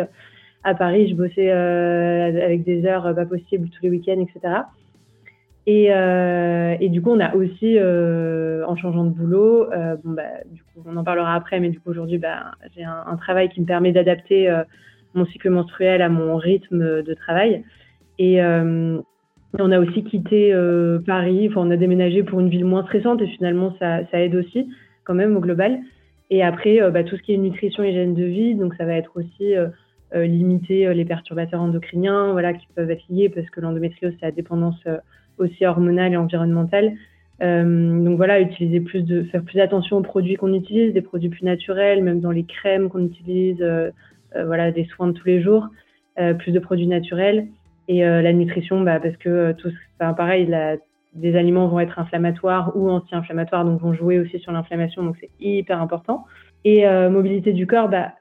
à Paris, je bossais euh, avec des heures pas possibles tous les week-ends, etc. Et, euh, et, du coup, on a aussi, euh, en changeant de boulot, bah, du coup, on en parlera après, mais du coup, aujourd'hui, bah, j'ai un, travail qui me permet d'adapter mon cycle menstruel à mon rythme de travail. Et on a aussi quitté Paris, enfin, on a déménagé pour une ville moins stressante et finalement, ça, aide aussi, quand même, au global. Et après, bah, tout ce qui est nutrition hygiène de vie, donc ça va être aussi euh, limiter euh, les perturbateurs endocriniens, voilà, qui peuvent être liés parce que l'endométriose c'est la dépendance euh, aussi hormonale et environnementale. donc voilà, utiliser plus de, faire plus attention aux produits qu'on utilise, des produits plus naturels, même dans les crèmes qu'on utilise, voilà, des soins de tous les jours, plus de produits naturels et la nutrition, bah, parce que tout, enfin, pareil, la, des aliments vont être inflammatoires ou anti-inflammatoires, donc vont jouer aussi sur l'inflammation, donc c'est hyper important. Et mobilité du corps, bah,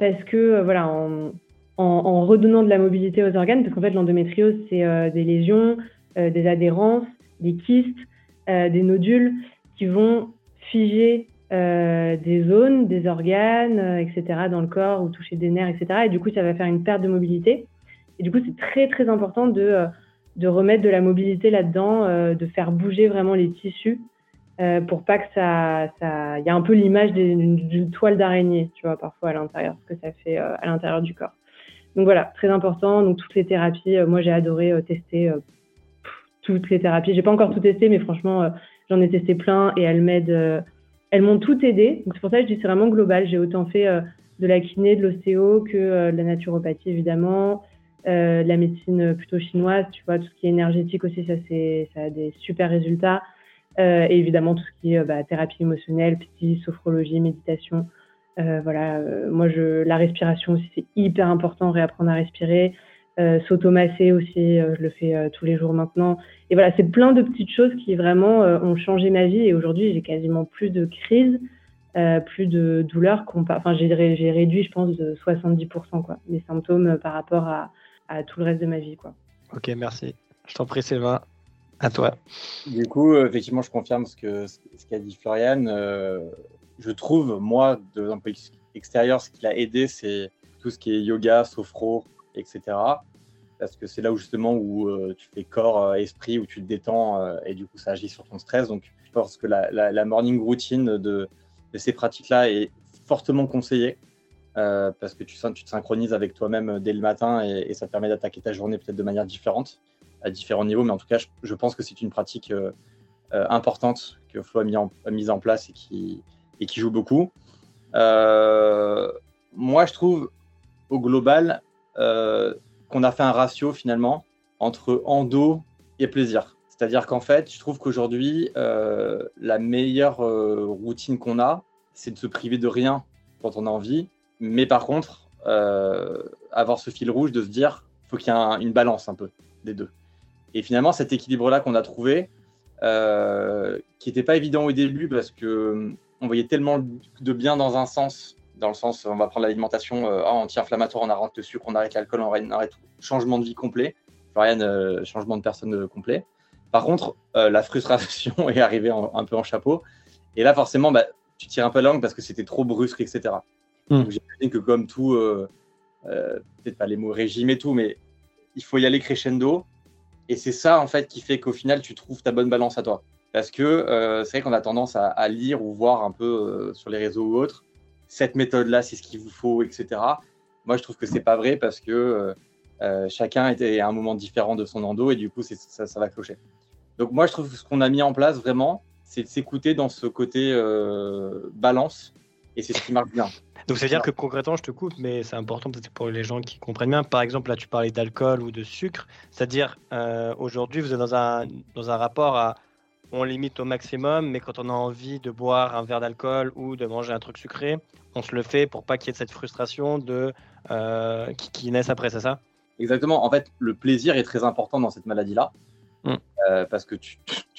parce que voilà, en, redonnant de la mobilité aux organes, parce qu'en fait l'endométriose c'est des lésions, des adhérences, des kystes, des nodules qui vont figer euh, des zones, des organes, euh, etc. dans le corps ou toucher des nerfs, etc. Et du coup, ça va faire une perte de mobilité. Et du coup, c'est très très important de, euh, de remettre de la mobilité là-dedans, de faire bouger vraiment les tissus pour pas que ça, ça, il y a un peu l'image d'une toile d'araignée, tu vois, parfois à l'intérieur, ce que ça fait à l'intérieur du corps. Donc voilà, très important. Donc toutes les thérapies, moi j'ai adoré tester toutes les thérapies. J'ai pas encore tout testé, mais franchement, j'en ai testé plein et elles m'aident elles m'ont tout aidé. Donc c'est pour ça que je dis c'est vraiment global. J'ai autant fait euh, de la kiné, de l'ostéo que euh, de la naturopathie évidemment, euh, de la médecine plutôt chinoise. Tu vois tout ce qui est énergétique aussi, ça ça a des super résultats. Et évidemment tout ce qui est bah, thérapie émotionnelle, psy, sophrologie, méditation. voilà, moi je la respiration aussi c'est hyper important, réapprendre à respirer. Euh, s'automasser aussi, euh, je le fais euh, tous les jours maintenant. Et voilà, c'est plein de petites choses qui vraiment ont changé ma vie. Et aujourd'hui, j'ai quasiment plus de crises, plus de douleurs. Enfin, j'ai réduit, je pense, de 70% quoi, mes symptômes par rapport à, tout le reste de ma vie. Quoi. Ok, merci. Je t'en prie, Sylvain. À toi. Du coup, effectivement, je confirme ce qu'a ce qu'a dit Florian. je trouve, moi, d'un point extérieur, ce qui l'a aidé, c'est tout ce qui est yoga, sophro, etc parce que c'est là où justement où euh, tu fais corps, euh, esprit, où tu te détends euh, et du coup ça agit sur ton stress. Donc je pense que la, morning routine de, ces pratiques-là est fortement conseillée parce que tu, te synchronises avec toi-même dès le matin et, ça te permet d'attaquer ta journée peut-être de manière différente à différents niveaux. Mais en tout cas, je, pense que c'est une pratique importante que Flo a mis en, mise en place et qui, joue beaucoup. moi, je trouve au global, qu'on a fait un ratio finalement entre endo et plaisir. C'est-à-dire qu'en fait, je trouve qu'aujourd'hui, euh, la meilleure euh, routine qu'on a, c'est de se priver de rien quand on a envie. Mais par contre, euh, avoir ce fil rouge de se dire, faut qu'il y ait une balance un peu des deux. Et finalement, cet équilibre-là qu'on a trouvé, qui n'était pas évident au début parce que on voyait tellement de bien dans un sens dans le sens, on va prendre l'alimentation euh, ah, anti-inflammatoire, on arrête le sucre, on arrête l'alcool, on arrête tout. Changement de vie complet. Florian, euh, changement de personne euh, complet. Par contre, la frustration est arrivée un peu en chapeau. Et là, forcément, bah, tu tires un peu la langue parce que c'était trop brusque, etc. Mm. J'imagine que comme tout, peut-être pas les mots régime et tout, mais il faut y aller crescendo. Et c'est ça, en fait, qui fait qu'au final, tu trouves ta bonne balance à toi. Parce que c'est vrai qu'on a tendance à, lire ou voir un peu sur les réseaux ou autres cette méthode-là, c'est ce qu'il vous faut, etc. Moi, je trouve que c'est pas vrai parce que euh, euh, chacun était à un moment différent de son endo et du coup, ça, ça, va clocher. Donc, moi, je trouve que ce qu'on a mis en place vraiment, c'est de s'écouter dans ce côté euh, balance et c'est ce qui marche bien. Donc, c'est-à-dire que concrètement, je te coupe, mais c'est important peut-être pour les gens qui comprennent bien. Par exemple, là, tu parlais d'alcool ou de sucre. C'est-à-dire, aujourd'hui, vous êtes dans un, dans un rapport à on limite au maximum, mais quand on a envie de boire un verre d'alcool ou de manger un truc sucré, on se le fait pour pas qu'il y ait cette frustration de, euh, qui, qui naisse après, c'est ça? Exactement. En fait, le plaisir est très important dans cette maladie-là, mm. euh, parce que tu,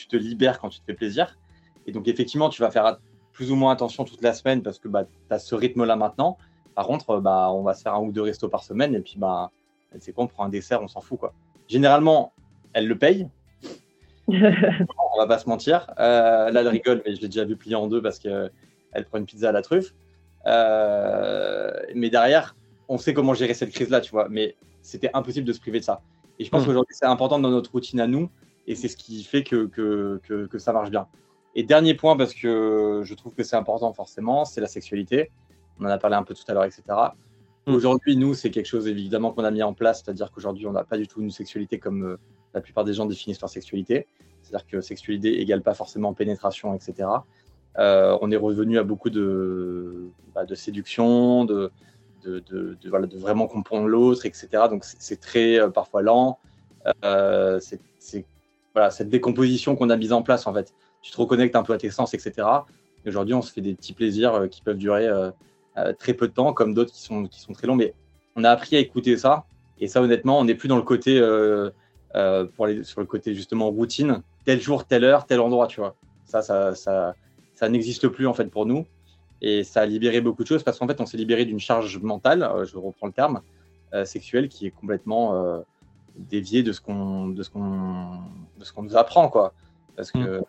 te libères quand tu te fais plaisir. Et donc, effectivement, tu vas faire plus ou moins attention toute la semaine parce que bah, tu as ce rythme-là maintenant. Par contre, bah, on va se faire un ou deux restos par semaine et puis, bah, c'est quoi, on prend un dessert, on s'en fout. quoi. Généralement, elle le paye, on va pas se mentir. Euh, là, elle rigole, mais je l'ai déjà vu plier en deux parce qu'elle prend une pizza à la truffe. Euh, mais derrière, on sait comment gérer cette crise-là, tu vois. Mais c'était impossible de se priver de ça. Et je pense mm. qu'aujourd'hui, c'est important dans notre routine à nous. Et c'est ce qui fait que, que, que, ça marche bien. Et dernier point, parce que je trouve que c'est important forcément, c'est la sexualité. On en a parlé un peu tout à l'heure, etc. Mm. Aujourd'hui, nous, c'est quelque chose évidemment qu'on a mis en place, c'est-à-dire qu'aujourd'hui, on n'a pas du tout une sexualité comme euh, la plupart des gens définissent leur sexualité. C'est-à-dire que sexualité égale pas forcément pénétration, etc. Euh, on est revenu à beaucoup de, bah, de séduction, de, de, de, voilà, de vraiment comprendre l'autre, etc. Donc c'est très euh, parfois lent. Euh, c'est voilà, cette décomposition qu'on a mise en place, en fait. Tu te reconnectes un peu à tes sens, etc. Et aujourd'hui, on se fait des petits plaisirs qui peuvent durer très peu de temps, comme d'autres qui sont, qui sont très longs. Mais on a appris à écouter ça. Et ça, honnêtement, on n'est plus dans le côté euh, pour aller sur le côté justement routine, tel jour, telle heure, tel endroit, tu vois. Ça, ça, ça, ça n'existe plus en fait pour nous. Et ça a libéré beaucoup de choses parce qu'en fait, on s'est libéré d'une charge mentale, je reprends le terme, sexuelle, qui est complètement déviée de ce qu'on de ce qu'on de ce qu'on nous apprend, quoi. Parce que mm.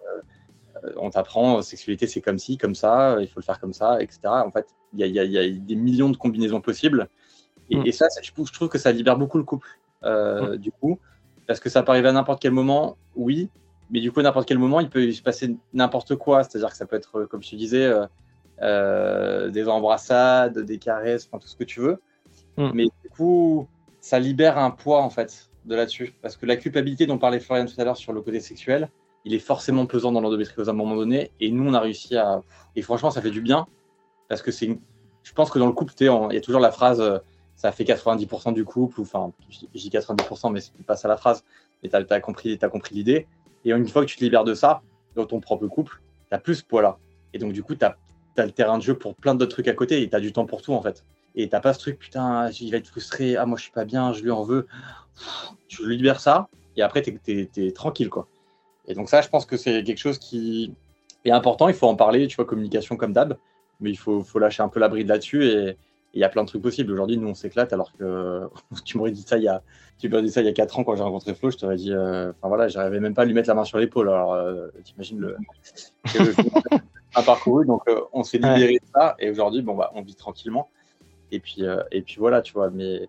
On t'apprend sexualité, c'est comme ci, comme ça, il faut le faire comme ça, etc. En fait, il y, y a, des millions de combinaisons possibles. Et, mm. ça, je trouve, je trouve que ça libère beaucoup le couple, mm. du coup, parce que ça peut arriver à n'importe quel moment, oui, mais du coup, n'importe quel moment, il peut se passer n'importe quoi. C'est-à-dire que ça peut être, comme je te disais, euh, euh, des embrassades, des caresses, enfin, tout ce que tu veux. Hmm. Mais du coup, ça libère un poids, en fait, de là-dessus. Parce que la culpabilité dont parlait Florian tout à l'heure sur le côté sexuel, il est forcément pesant dans l'endométriose à un moment donné. Et nous, on a réussi à. Et franchement, ça fait du bien. Parce que c'est. Je pense que dans le couple, il y a toujours la phrase euh, ça fait 90% du couple, ou enfin, je dis 90%, mais c'est pas ça la phrase. Mais tu as, compris, compris l'idée. Et une fois que tu te libères de ça, dans ton propre couple, tu as plus ce poids-là. Et donc, du coup, tu as, le terrain de jeu pour plein d'autres trucs à côté et tu as du temps pour tout, en fait. Et t'as pas ce truc, putain, il va être frustré, ah, moi, je suis pas bien, je lui en veux. Tu libères ça et après, tu es, tranquille, quoi. Et donc, ça, je pense que c'est quelque chose qui est important. Il faut en parler, tu vois, communication comme d'hab, mais il faut, faut lâcher un peu la bride là-dessus et, il y a plein de trucs possibles. Aujourd'hui, nous, on s'éclate alors que tu m'aurais dit ça il y a, tu m'aurais dit ça il y a 4 ans quand j'ai rencontré Flo, je t'aurais dit, euh, enfin voilà, j'arrivais même pas à lui mettre la main sur l'épaule. Alors, euh, t'imagines le, un parcouru. Donc, euh, on s'est libéré de ça et aujourd'hui, bon, bah, on vit tranquillement. Et puis, et puis voilà, tu vois. Mais,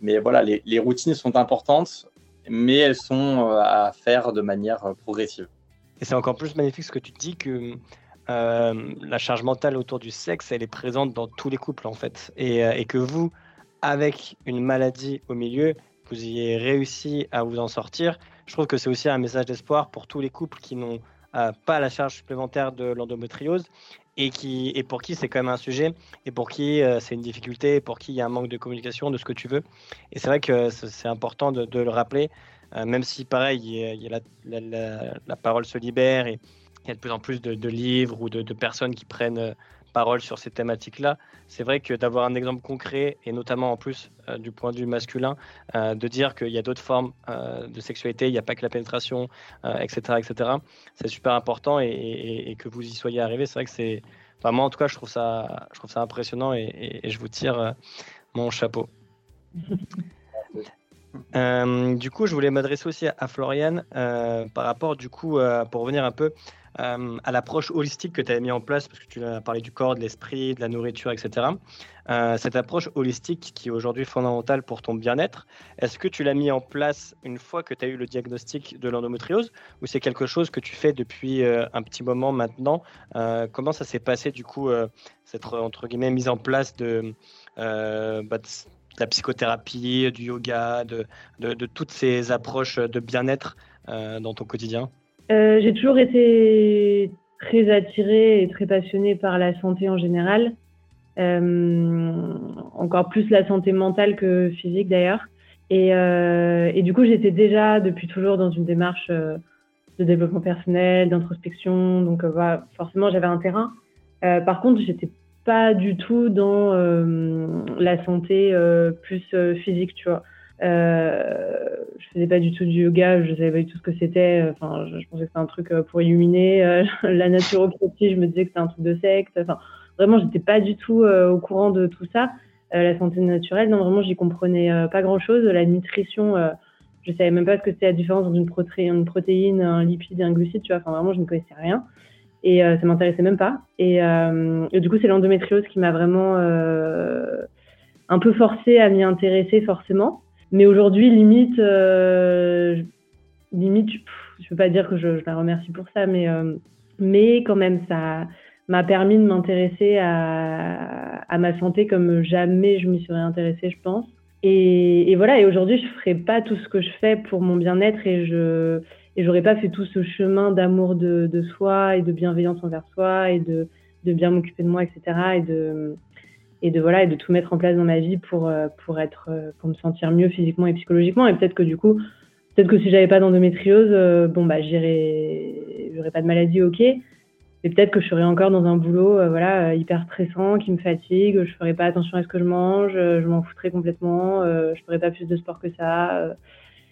mais voilà, les, les, routines sont importantes, mais elles sont à faire de manière progressive. Et c'est encore plus magnifique ce que tu dis que euh, la charge mentale autour du sexe, elle est présente dans tous les couples en fait. Et, euh, que vous, avec une maladie au milieu, vous ayez réussi à vous en sortir. Je trouve que c'est aussi un message d'espoir pour tous les couples qui n'ont euh, pas la charge supplémentaire de l'endométriose et, et pour qui c'est quand même un sujet et pour qui c'est une difficulté et pour qui il y a un manque de communication de ce que tu veux. Et c'est vrai que c'est important de, le rappeler, même si pareil, la, parole se libère et, il y a de plus en plus de, livres ou de, personnes qui prennent euh, parole sur ces thématiques-là. C'est vrai que d'avoir un exemple concret, et notamment en plus euh, du point de vue masculin, euh, de dire qu'il y a d'autres formes de sexualité, il n'y a pas que la pénétration, etc., etc., c'est super important et, que vous y soyez arrivé, c'est vrai que c'est. Enfin, moi, en tout cas, je trouve ça, je trouve ça impressionnant et, je vous tire mon chapeau. du coup, je voulais m'adresser aussi à, Floriane par rapport, du coup, pour revenir un peu euh, à l'approche holistique que tu avais mis en place, parce que tu as parlé du corps, de l'esprit, de la nourriture, etc. Euh, cette approche holistique qui est aujourd'hui fondamentale pour ton bien-être, est-ce que tu l'as mis en place une fois que tu as eu le diagnostic de l'endométriose ou c'est quelque chose que tu fais depuis euh, un petit moment maintenant? Comment ça s'est passé du coup, cette entre guillemets mise en place de, bah, la psychothérapie, du yoga, de, de, toutes ces approches de bien-être dans ton quotidien? Euh, j'ai toujours été très attirée et très passionnée par la santé en général. Euh, encore plus la santé mentale que physique d'ailleurs. Et, euh, et, du coup, j'étais déjà depuis toujours dans une démarche de développement personnel, d'introspection. Donc, forcément, j'avais un terrain. Par contre, j'étais pas du tout dans la santé plus physique, tu vois. Euh, je faisais pas du tout du yoga, je savais pas du tout ce que c'était. Enfin, je, pensais que c'était un truc euh, pour illuminer. Euh, la naturopathie, je me disais que c'était un truc de secte. Enfin, vraiment, j'étais pas du tout au courant de tout ça. la santé naturelle, non, vraiment, j'y comprenais pas grand chose. La nutrition, je savais même pas ce que c'était la différence entre une, protéine, une protéine, un lipide et un glucide, tu vois. Enfin, vraiment, je ne connaissais rien. Et ça m'intéressait même pas. Et, et du coup, c'est l'endométriose qui m'a vraiment un peu forcé à m'y intéresser forcément. Mais aujourd'hui, limite, euh, limite, je peux pas dire que je, la remercie pour ça, mais, euh, mais quand même, ça m'a permis de m'intéresser à, ma santé comme jamais je m'y serais intéressée, je pense. Et, voilà, et aujourd'hui, je ferais pas tout ce que je fais pour mon bien-être et je et pas fait tout ce chemin d'amour de, soi et de bienveillance envers soi et de, bien m'occuper de moi, etc. et de voilà et de tout mettre en place dans ma vie pour euh, pour être euh, pour me sentir mieux physiquement et psychologiquement. Et peut-être que du coup peut-être que si j'avais pas d'endométriose euh, bon bah j'irais j'aurais pas de maladie ok. Mais peut-être que je serais encore dans un boulot voilà hyper stressant qui me fatigue je ferais pas attention à ce que je mange je m'en foutrais complètement je ferais pas plus de sport que ça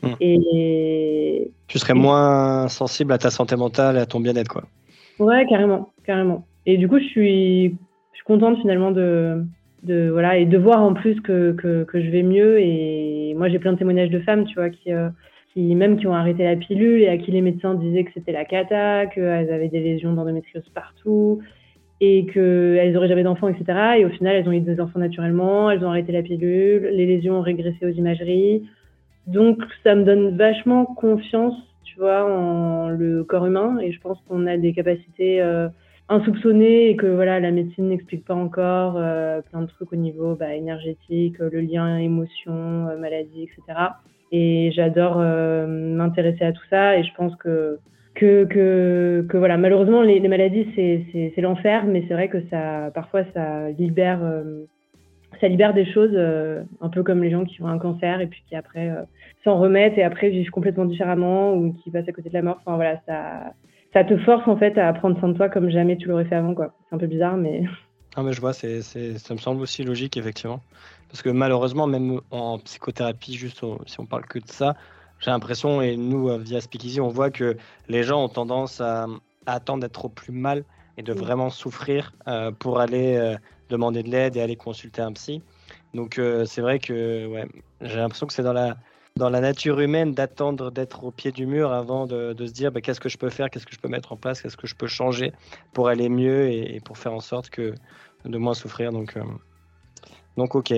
hmm. et tu serais moins sensible à ta santé mentale et à ton bien-être quoi. Ouais carrément carrément. Et du coup je suis je suis contente finalement de, voilà et de voir en plus que, que, je vais mieux. Et moi, j'ai plein de témoignages de femmes, tu vois, qui, qui même qui ont arrêté la pilule et à qui les médecins disaient que c'était la cata, qu'elles avaient des lésions d'endométriose partout et qu'elles n'auraient jamais d'enfants, etc. Et au final, elles ont eu des enfants naturellement, elles ont arrêté la pilule, les lésions ont régressé aux imageries. Donc, ça me donne vachement confiance, tu vois, en le corps humain. Et je pense qu'on a des capacités euh, insoupçonnées et que voilà, la médecine n'explique pas encore euh, plein de trucs au niveau bah, énergétique, le lien émotion, euh, maladie, etc. Et j'adore m'intéresser à tout ça. Et je pense que que, que, que, voilà, malheureusement, les, les maladies, c'est l'enfer, mais c'est vrai que ça, parfois, ça libère, euh, ça libère des choses, euh, un peu comme les gens qui ont un cancer et puis qui après euh, s'en remettent et après vivent complètement différemment ou qui passent à côté de la mort. Enfin voilà, ça, ça te force en fait à prendre soin de toi comme jamais tu l'aurais fait avant, quoi. C'est un peu bizarre, mais. Ah, mais je vois, c'est ça me semble aussi logique, effectivement. Parce que malheureusement, même en psychothérapie, juste si on parle que de ça, j'ai l'impression, et nous, euh, via Speakeasy, on voit que les gens ont tendance à, attendre d'être au plus mal et de vraiment souffrir euh, pour aller euh, demander de l'aide et aller consulter un psy. Donc c'est vrai que ouais, j'ai l'impression que c'est dans la, dans la nature humaine d'attendre d'être au pied du mur avant de, se dire bah, qu'est-ce que je peux faire, qu'est-ce que je peux mettre en place, qu'est-ce que je peux changer pour aller mieux et, pour faire en sorte que de moins souffrir. Donc, donc ok.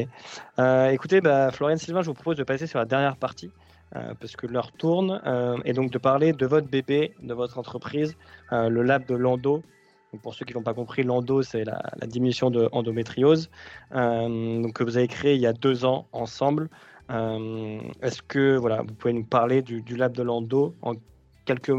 écoutez, bah, Floriane Sylvain, je vous propose de passer sur la dernière partie. Euh, parce que l'heure tourne, euh, et donc de parler de votre bébé, de votre entreprise, euh, le lab de Lando. pour ceux qui n'ont pas compris, Lando, c'est la, diminution de endométriose, que vous avez créé il y a deux ans ensemble. Est-ce que voilà, vous pouvez nous parler du, lab de Lando en quelques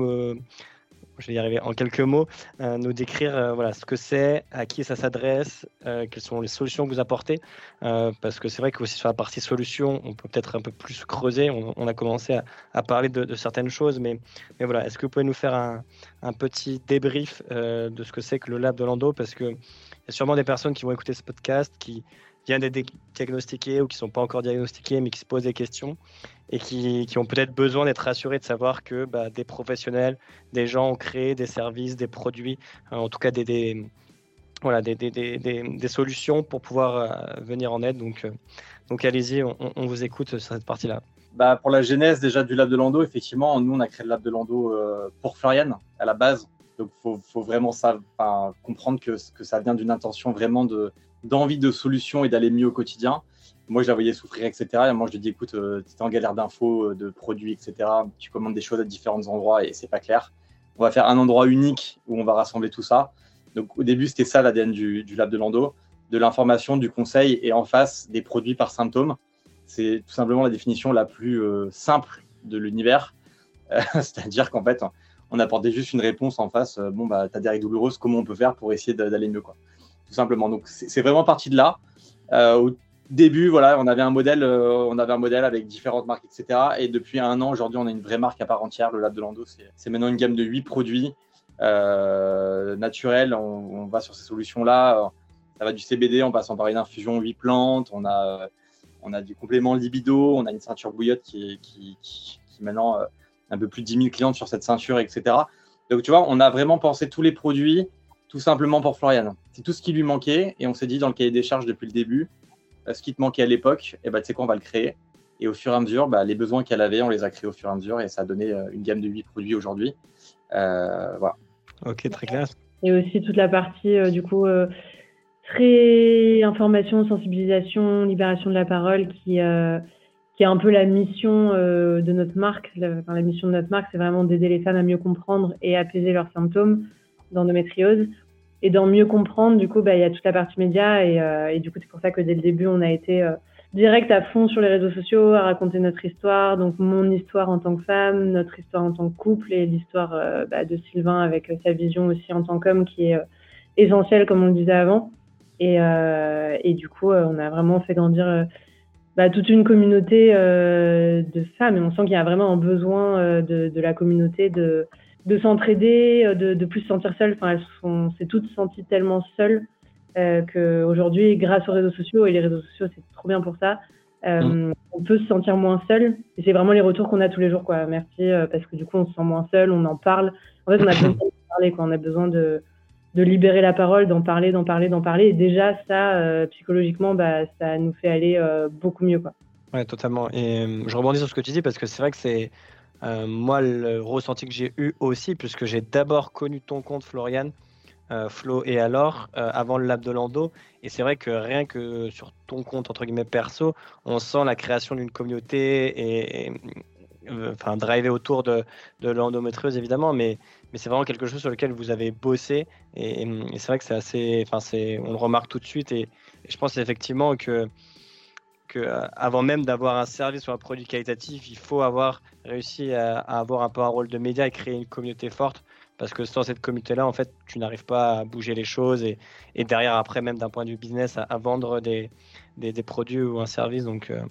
je vais y arriver en quelques mots, euh, nous décrire euh, voilà, ce que c'est, à qui ça s'adresse, euh, quelles sont les solutions que vous apportez. parce que c'est vrai que aussi sur la partie solution, on peut peut-être un peu plus creuser. On, a commencé à, parler de, certaines choses, mais, mais voilà, est-ce que vous pouvez nous faire un, petit débrief de ce que c'est que le lab de Lando Parce qu'il y a sûrement des personnes qui vont écouter ce podcast qui viennent d'être diagnostiquées ou qui ne sont pas encore diagnostiquées, mais qui se posent des questions et qui, qui ont peut-être besoin d'être rassurés de savoir que bah, des professionnels, des gens ont créé des services, des produits, euh, en tout cas des, des voilà, des, des, des, solutions pour pouvoir euh, venir en aide. Donc, euh, donc allez-y, on, vous écoute sur cette partie-là. Bah, pour la genèse déjà du Lab de Lando, effectivement, nous on a créé le Lab de Lando pour Florian à la base. Donc il faut, faut, vraiment comprendre que, que ça vient d'une intention vraiment d'envie de, solution et d'aller mieux au quotidien moi, je la voyais souffrir, etc. Et moi, je lui dis, écoute, euh, tu es en galère d'infos, euh, de produits, etc. Tu commandes des choses à différents endroits et c'est pas clair. On va faire un endroit unique où on va rassembler tout ça. Donc, au début, c'était ça l'ADN du, du, lab de Lando, de l'information, du conseil et en face des produits par symptômes. C'est tout simplement la définition la plus euh, simple de l'univers. C'est-à-dire qu'en fait, on apportait juste une réponse en face. bon, bah, tu as des règles douloureuses, comment on peut faire pour essayer d'aller mieux, quoi. Tout simplement. Donc, c'est vraiment parti de là début, voilà, on avait un modèle, euh, on avait un modèle avec différentes marques, etc. Et depuis un an, aujourd'hui, on a une vraie marque à part entière. Le Lab de Lando, c'est maintenant une gamme de huit produits euh, naturels. On, va sur ces solutions-là. Ça va du CBD en passant par une infusion huit plantes. On a, on a du complément libido. On a une ceinture bouillotte qui, qui, qui, qui maintenant euh, un peu plus de 10 000 clientes sur cette ceinture, etc. Donc, tu vois, on a vraiment pensé tous les produits tout simplement pour Florian. C'est tout ce qui lui manquait et on s'est dit dans le cahier des charges depuis le début, euh, ce qui te manquait à l'époque, et eh ben, tu sais quoi, on va le créer. Et au fur et à mesure, bah, les besoins qu'elle avait, on les a créés au fur et à mesure et ça a donné euh, une gamme de 8 produits aujourd'hui. Euh, voilà. Ok, très clair. Et aussi toute la partie, du coup, très information, sensibilisation, libération de la parole qui, qui est un peu la mission de notre marque. La, la mission de notre marque, c'est vraiment d'aider les femmes à mieux comprendre et apaiser leurs symptômes d'endométriose et d'en mieux comprendre, du coup, bah, il y a toute la partie média et, euh, et du coup, c'est pour ça que dès le début, on a été euh, direct à fond sur les réseaux sociaux, à raconter notre histoire, donc mon histoire en tant que femme, notre histoire en tant que couple et l'histoire euh, bah, de Sylvain avec sa vision aussi en tant qu'homme qui est essentielle, comme on le disait avant. Et, et du coup, on a vraiment fait grandir bah, toute une communauté de femmes et on sent qu'il y a vraiment un besoin de, de la communauté de de s'entraider, euh, de, de plus se sentir seule. Enfin, elles sont, s'est toutes senties tellement seules euh, qu'aujourd'hui, grâce aux réseaux sociaux, et les réseaux sociaux, c'est trop bien pour ça, euh, mm. on peut se sentir moins seul. Et c'est vraiment les retours qu'on a tous les jours. Quoi. Merci, euh, parce que du coup, on se sent moins seul, on en parle. En fait, on a besoin de parler, quoi. on a besoin de, de libérer la parole, d'en parler, d'en parler, d'en parler. Et déjà, ça, psychologiquement, bah, ça nous fait aller beaucoup mieux. Quoi. Ouais, totalement. Et je rebondis sur ce que tu dis parce que c'est vrai que c'est moi le ressenti que j'ai eu aussi, puisque j'ai d'abord connu ton compte, Florian, Flo et alors, avant le Lab de Lando. Et c'est vrai que rien que sur ton compte, entre guillemets, perso, on sent la création d'une communauté et, enfin, driver autour de, de évidemment, mais, c'est vraiment quelque chose sur lequel vous avez bossé. Et, c'est vrai que c'est assez, enfin, on le remarque tout de suite. Et, je pense effectivement que, que avant même d'avoir un service ou un produit qualitatif, il faut avoir réussi à, avoir un peu un rôle de média et créer une communauté forte. Parce que sans cette communauté-là, en fait, tu n'arrives pas à bouger les choses et, derrière, après, même d'un point de vue business, à, vendre des, produits ou un service. Donc, euh,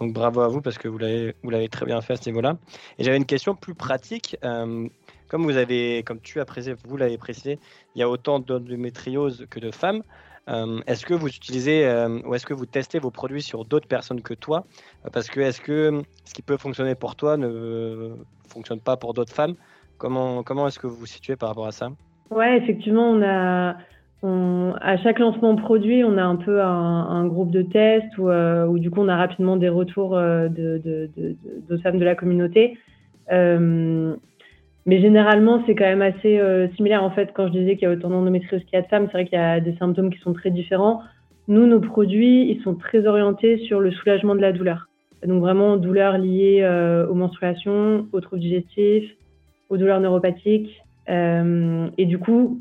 bravo à vous parce que vous l'avez très bien fait à ce niveau-là. Et j'avais une question plus pratique. Euh, comme vous avez, comme tu as précisé, vous l'avez précisé, il y a autant d'endométriose que de femmes. Euh, est-ce que vous utilisez euh, ou est-ce que vous testez vos produits sur d'autres personnes que toi? Parce que est-ce que ce qui peut fonctionner pour toi ne fonctionne pas pour d'autres femmes? Comment, comment est-ce que vous vous situez par rapport à ça? Ouais, effectivement, on a à chaque lancement produit, on a un peu un, groupe de tests où, euh, du coup on a rapidement des retours euh, de, de, femmes de la communauté. Euh, mais généralement, c'est quand même assez similaire. En fait, quand je disais qu'il y a autant d'endométriose qu'il y a de femmes, c'est vrai qu'il y a des symptômes qui sont très différents. Nous, nos produits, ils sont très orientés sur le soulagement de la douleur. Donc vraiment, douleurs liées aux menstruations, aux troubles digestifs, aux douleurs neuropathiques. et du coup,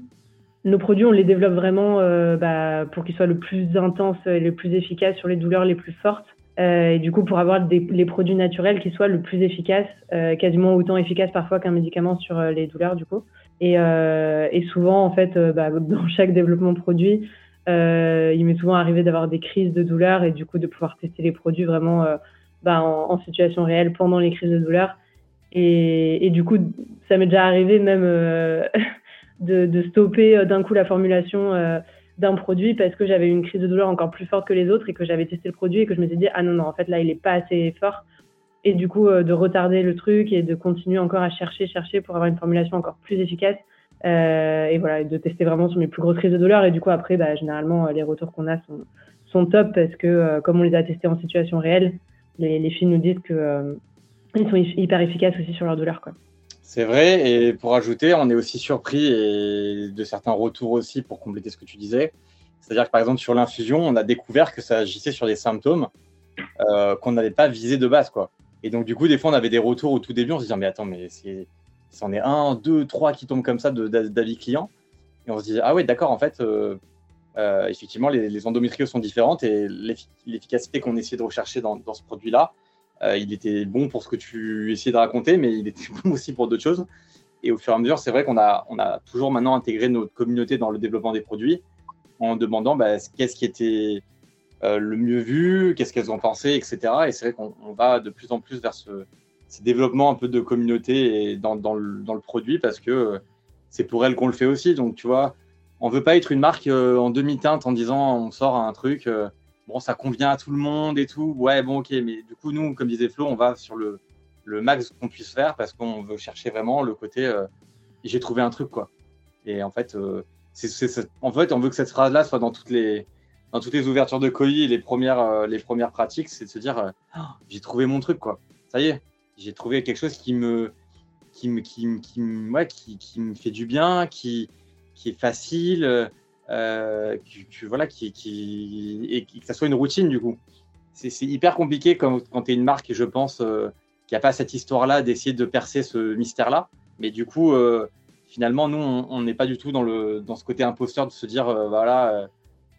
nos produits, on les développe vraiment euh, bah, pour qu'ils soient le plus intenses et le plus efficaces sur les douleurs les plus fortes. Euh, et du coup, pour avoir des, les produits naturels qui soient le plus efficaces, euh, quasiment autant efficaces parfois qu'un médicament sur euh, les douleurs, du coup. Et, et souvent, en fait, bah, dans chaque développement de produit, il m'est souvent arrivé d'avoir des crises de douleur et du coup de pouvoir tester les produits vraiment bah, en, situation réelle pendant les crises de douleur. Et, et du coup, ça m'est déjà arrivé même de, stopper euh, d'un coup la formulation d'un produit parce que j'avais une crise de douleur encore plus forte que les autres et que j'avais testé le produit et que je me suis dit ah non non en fait là il est pas assez fort et du coup euh, de retarder le truc et de continuer encore à chercher chercher pour avoir une formulation encore plus efficace et voilà de tester vraiment sur mes plus grosses crises de douleur et du coup après bah, généralement les retours qu'on a sont, top parce que comme on les a testés en situation réelle les, les filles nous disent que ils sont hyper efficaces aussi sur leur douleur quoi. C'est vrai, et pour ajouter, on est aussi surpris de certains retours aussi pour compléter ce que tu disais. C'est-à-dire que par exemple sur l'infusion, on a découvert que ça agissait sur des symptômes euh, qu'on n'avait pas visés de base, quoi. Et donc du coup, des fois, on avait des retours au tout début, on se disait mais attends, mais c'en est un, deux, trois qui tombent comme ça d'avis clients, et on se dit ah ouais, d'accord, en fait, euh, euh, effectivement, les, les, endométrioses sont différentes et l'efficacité qu'on essayait de rechercher dans ce produit-là, euh, il était bon pour ce que tu essayais de raconter, mais il était bon aussi pour d'autres choses. Et au fur et à mesure, c'est vrai qu'on a, toujours maintenant intégré notre communauté dans le développement des produits en demandant bah, qu'est-ce qui était euh, le mieux vu, qu'est-ce qu'elles ont pensé, etc. Et c'est vrai qu'on va de plus en plus vers ce, développement un peu de communauté dans, le, produit parce que euh, c'est pour elles qu'on le fait aussi. Donc, tu vois, on veut pas être une marque en demi-teinte en disant on sort un truc bon, ça convient à tout le monde et tout. Ouais, bon, ok, mais du coup, nous, comme disait Flo, on va sur le, le max qu'on puisse faire parce qu'on veut chercher vraiment le côté euh, j'ai trouvé un truc, quoi. Et en fait, euh, c'est, en fait, on veut que cette phrase-là soit dans toutes les, ouvertures de colis, les premières, euh, les premières pratiques, c'est de se dire oh, j'ai trouvé mon truc, quoi. Ça y est, j'ai trouvé quelque chose qui me, qui me, qui, me fait du bien, qui est facile euh, voilà, qui, et que ça soit une routine du coup. C'est hyper compliqué quand, tu es une marque, je pense, euh, qui n'a pas cette histoire-là, d'essayer de percer ce mystère-là. Mais du coup, euh, finalement, nous, on n'est pas du tout dans, le, dans ce côté imposteur de se dire, voilà,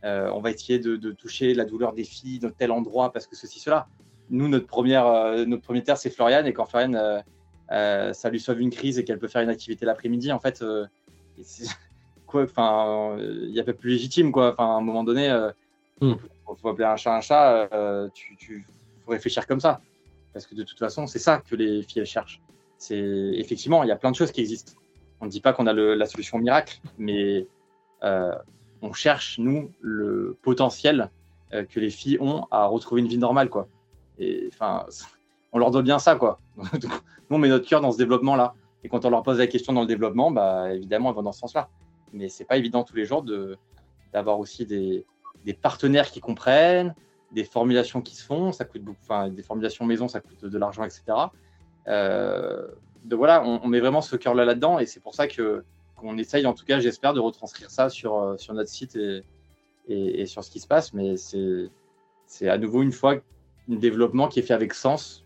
on va essayer de, de, toucher la douleur des filles dans tel endroit parce que ceci, cela. Nous, notre première, notre premier terre, c'est Floriane, et quand Floriane, ça lui sauve une crise et qu'elle peut faire une activité l'après-midi, en fait, enfin, il y a pas plus légitime, quoi. Enfin, à un moment donné, il euh, hmm. faut, appeler un chat un chat. Euh, tu, tu faut réfléchir comme ça, parce que de toute façon, c'est ça que les filles elles cherchent. C'est effectivement, il y a plein de choses qui existent. On ne dit pas qu'on a la solution miracle, mais euh, on cherche nous le potentiel que les filles ont à retrouver une vie normale, quoi. Et enfin, on leur doit bien ça, quoi. nous, on met notre cœur dans ce développement-là. Et quand on leur pose la question dans le développement, bah, évidemment, elles vont dans ce sens-là. Mais c'est pas évident tous les jours d'avoir aussi des, des, partenaires qui comprennent, des formulations qui se font, ça coûte beaucoup, enfin, des formulations maison, ça coûte de l'argent, etc. Euh, donc voilà, on, met vraiment ce cœur-là là-dedans, et c'est pour ça que qu'on essaye, en tout cas, j'espère, de retranscrire ça sur, euh, sur notre site et, et, sur ce qui se passe, mais c'est à nouveau une fois un développement qui est fait avec sens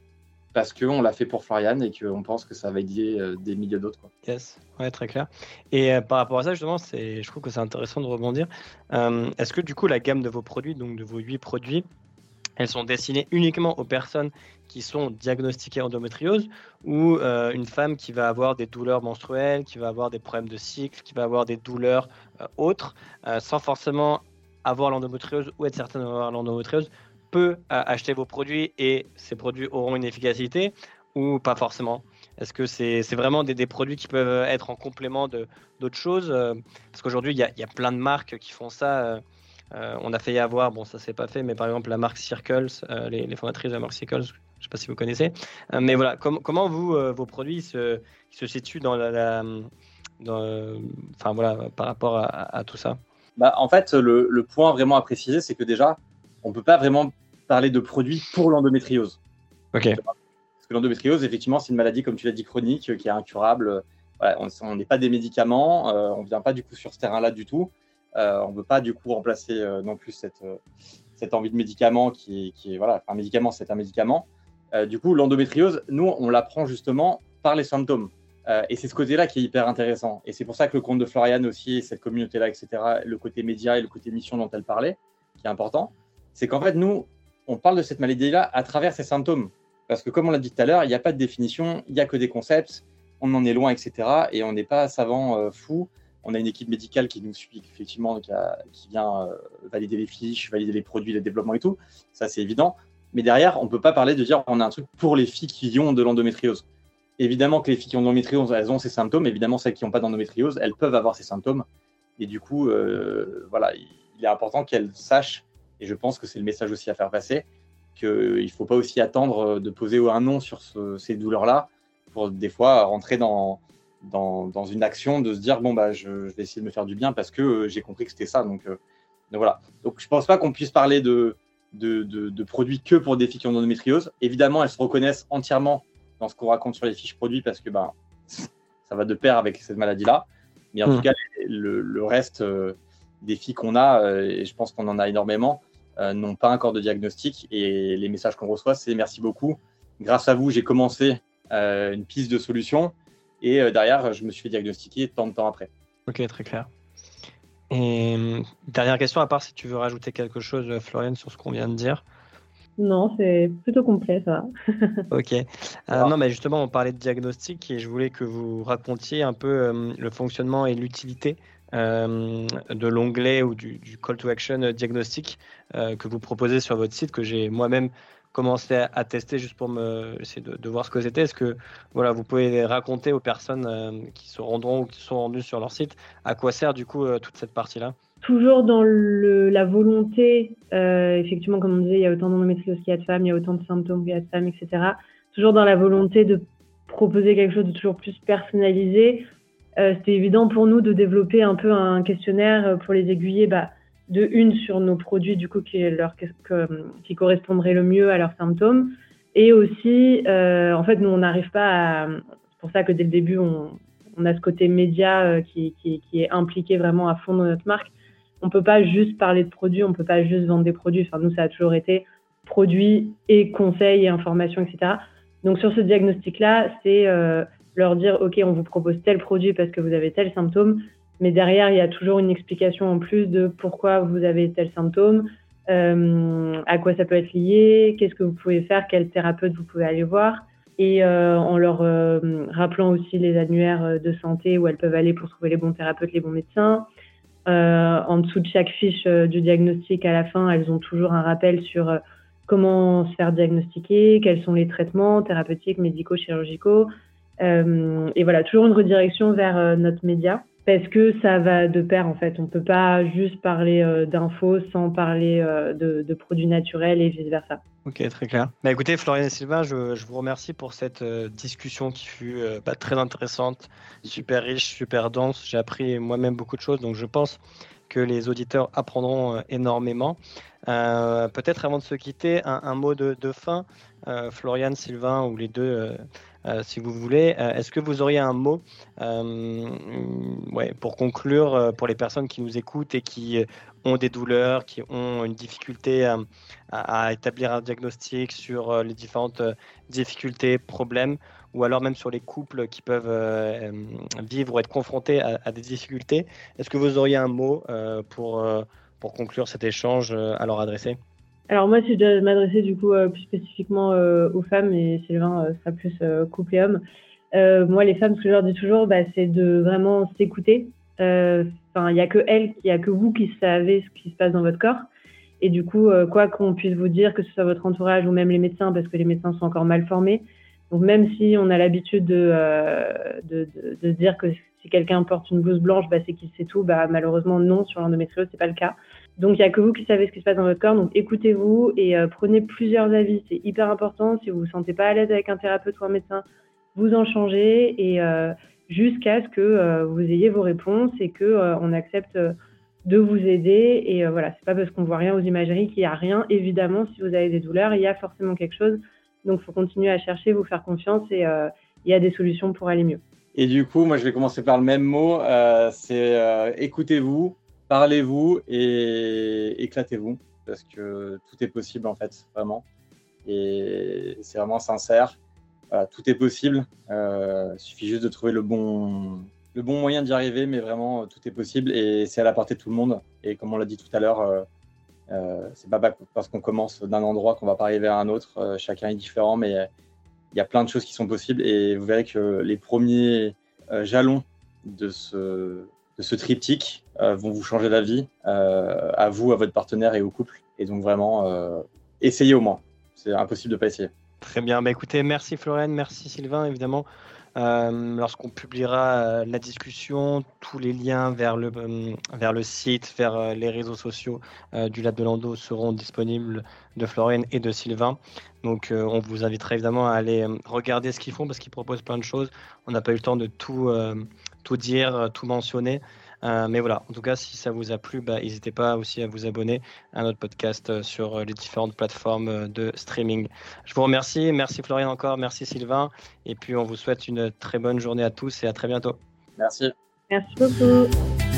parce qu'on l'a fait pour Florian et qu'on pense que ça va aider euh, des milliers d'autres. Yes, ouais, très clair. Et euh, par rapport à ça, justement, je trouve que c'est intéressant de rebondir. Euh, est-ce que du coup, la gamme de vos produits, donc de vos huit produits, elles sont destinées uniquement aux personnes qui sont diagnostiquées endométriose ou une femme qui va avoir des douleurs menstruelles, qui va avoir des problèmes de cycle, qui va avoir des douleurs autres, sans forcément avoir l'endométriose ou être certaine d'avoir l'endométriose, peut acheter vos produits et ces produits auront une efficacité ou pas forcément? Est-ce que c'est vraiment des, produits qui peuvent être en complément d'autres choses euh, Parce qu'aujourd'hui, il y, y, a plein de marques qui font ça. Euh, euh, on a fait y avoir, bon, ça s'est pas fait, mais par exemple, la marque Circles, les, fondatrices de la marque Circles, je sais pas si vous connaissez. mais voilà, comment vous, vos produits se, se situent dans la. enfin, voilà, par rapport à, tout ça? Bah, En fait, le, le point vraiment à préciser, c'est que déjà, on ne peut pas vraiment parler de produits pour l'endométriose. Ok. Parce que l'endométriose, effectivement, c'est une maladie, comme tu l'as dit, chronique, qui est incurable. on n'est pas des médicaments, euh, on ne vient pas du coup sur ce terrain-là du tout. Euh, on ne veut pas du coup remplacer euh, non plus cette, cette envie de médicament qui, est, voilà, un médicament, c'est un médicament. du coup, l'endométriose, nous, on l'apprend justement par les symptômes. et c'est ce côté-là qui est hyper intéressant. Et c'est pour ça que le compte de Floriane aussi, cette communauté-là, etc., le côté média et le côté mission dont elle parlait, qui est important, c'est qu'en fait, nous, on parle de cette maladie-là à travers ses symptômes. Parce que, comme on l'a dit tout à l'heure, il n'y a pas de définition, il n'y a que des concepts, on en est loin, etc. Et on n'est pas savant euh, fou. On a une équipe médicale qui nous suit, effectivement, qui, vient euh, valider les fiches, valider les produits, les développements et tout. Ça, c'est évident. Mais derrière, on ne peut pas parler de dire on a un truc pour les filles qui ont de l'endométriose. Évidemment que les filles qui ont de l'endométriose, elles ont ces symptômes. Évidemment, celles qui n'ont pas d'endométriose, elles peuvent avoir ces symptômes. Et du coup, euh, voilà, il est important qu'elles sachent et je pense que c'est le message aussi à faire passer, qu'il ne faut pas aussi attendre euh, de poser un nom sur ces douleurs-là pour des fois rentrer dans, dans, une action de se dire bon bah je, vais essayer de me faire du bien parce que euh, j'ai compris que c'était ça. Donc, euh, donc, voilà. Donc je pense pas qu'on puisse parler de, de, de, produits que pour des filles qui ont endométriose. Évidemment, elles se reconnaissent entièrement dans ce qu'on raconte sur les fiches produits parce que bah, ça va de pair avec cette maladie-là. Mais en tout mmh. cas, le, le reste des filles qu'on a, et je pense qu'on en a énormément, euh, n'ont pas encore de diagnostic. Et les messages qu'on reçoit, c'est merci beaucoup. Grâce à vous, j'ai commencé euh, une piste de solution. Et euh, derrière, je me suis fait diagnostiquer tant de temps après. Ok, très clair. Et dernière question, à part si tu veux rajouter quelque chose, Florian, sur ce qu'on vient de dire. Non, c'est plutôt complet, ça. ok. non, mais justement, on parlait de diagnostic et je voulais que vous racontiez un peu le fonctionnement et l'utilité euh, de l'onglet ou du, call to action diagnostic euh, que vous proposez sur votre site, que j'ai moi-même commencé à, tester juste pour me essayer de, voir ce que c'était. Est-ce que voilà, vous pouvez raconter aux personnes euh, qui se rendront ou qui sont rendues sur leur site à quoi sert du coup toute cette partie-là? Toujours dans la volonté, effectivement, comme on disait, il y a autant d'endométriose qu'il y a de femmes, il y a autant de symptômes qu'il y a de femmes, etc. Toujours dans la volonté de proposer quelque chose de toujours plus personnalisé, euh, c'était évident pour nous de développer un peu un questionnaire euh, pour les aiguiller, bah, de une sur nos produits du coup qui, leur, qui correspondraient le mieux à leurs symptômes, et aussi, euh, en fait, nous on n'arrive pas à. C'est pour ça que dès le début on, a ce côté média qui, qui, est impliqué vraiment à fond dans notre marque. On peut pas juste parler de produits, on peut pas juste vendre des produits. Enfin, nous, ça a toujours été produits et conseils et informations, etc. Donc sur ce diagnostic-là, c'est leur dire, OK, on vous propose tel produit parce que vous avez tel symptôme, mais derrière, il y a toujours une explication en plus de pourquoi vous avez tel symptôme, euh, à quoi ça peut être lié, qu'est-ce que vous pouvez faire, quel thérapeute vous pouvez aller voir, et euh, en leur euh, rappelant aussi les annuaires de santé où elles peuvent aller pour trouver les bons thérapeutes, les bons médecins. en dessous de chaque fiche du diagnostic, à la fin, elles ont toujours un rappel sur comment se faire diagnostiquer, quels sont les traitements thérapeutiques, médicaux, chirurgicaux, et voilà, toujours une redirection vers euh, notre média. parce que ça va de pair en fait. On peut pas juste parler euh, d'infos sans parler euh, de, produits naturels et vice versa. Ok, très clair. Bah, écoutez, Florian et Sylvain, je, vous remercie pour cette euh, discussion qui fut bah, très intéressante, super riche, super dense. J'ai appris moi-même beaucoup de choses, donc je pense que les auditeurs apprendront énormément. Peut-être avant de se quitter, un, mot de, de fin. Florian, Sylvain ou les deux euh, si vous voulez. Euh, est-ce que vous auriez un mot euh, pour conclure pour les personnes qui nous écoutent et qui ont des douleurs, qui ont une difficulté à, établir un diagnostic sur les différentes difficultés, problèmes, ou alors même sur les couples qui peuvent vivre ou être confrontés à, des difficultés. Est-ce que vous auriez un mot pour, pour conclure cet échange à leur adresser? Alors moi, si je dois m'adresser du coup euh, plus spécifiquement euh, aux femmes, et Sylvain euh, sera plus couple et homme, moi les femmes, ce que je leur dis toujours, bah, c'est de vraiment s'écouter. Enfin, il n'y a que elles, il n'y a que vous qui savez ce qui se passe dans votre corps. Et du coup, quoi qu'on puisse vous dire, que ce soit votre entourage ou même les médecins, parce que les médecins sont encore mal formés. Donc même si on a l'habitude de, de, de, de, dire que si quelqu'un porte une blouse blanche, bah, c'est qu'il sait tout, bah, malheureusement non, sur l'endométriose, c'est pas le cas. Donc, il n'y a que vous qui savez ce qui se passe dans votre corps. Donc, écoutez-vous et euh, prenez plusieurs avis. C'est hyper important. Si vous vous sentez pas à l'aise avec un thérapeute ou un médecin, vous en changez et euh, jusqu'à ce que euh, vous ayez vos réponses et que on accepte de vous aider. Et voilà, c'est pas parce qu'on voit rien aux imageries qu'il y a rien. Évidemment, si vous avez des douleurs, il y a forcément quelque chose. Donc, il faut continuer à chercher, vous faire confiance et il y a des solutions pour aller mieux. Et du coup, moi, je vais commencer par le même mot. c'est écoutez-vous parlez-vous et éclatez-vous parce que tout est possible en fait, vraiment. Et c'est vraiment sincère. tout est possible. Euh, il suffit juste de trouver le bon, le bon moyen d'y arriver, mais vraiment tout est possible et c'est à la portée de tout le monde. Et comme on l'a dit tout à l'heure, euh, euh, c'est pas parce qu'on commence d'un endroit qu'on va pas arriver à un autre. chacun est différent, mais il y a plein de choses qui sont possibles et vous verrez que les premiers jalons de ce, de ce triptyque euh, vont vous changer la vie, euh, à vous, à votre partenaire et au couple. Et donc vraiment, euh, essayez au moins. C'est impossible de pas essayer. Très bien. Bah, écoutez, merci Florène, merci Sylvain, évidemment. lorsqu'on publiera la discussion, tous les liens vers le, vers le site, vers les réseaux sociaux du Lab de Lando seront disponibles de Florène et de Sylvain. Donc on vous invitera évidemment à aller regarder ce qu'ils font parce qu'ils proposent plein de choses. On n'a pas eu le temps de tout, tout dire, tout mentionner. Euh, mais voilà, en tout cas, si ça vous a plu, bah, n'hésitez pas aussi à vous abonner à notre podcast euh, sur euh, les différentes plateformes de streaming. Je vous remercie. Merci Florian encore. Merci Sylvain. Et puis, on vous souhaite une très bonne journée à tous et à très bientôt. Merci. Merci beaucoup.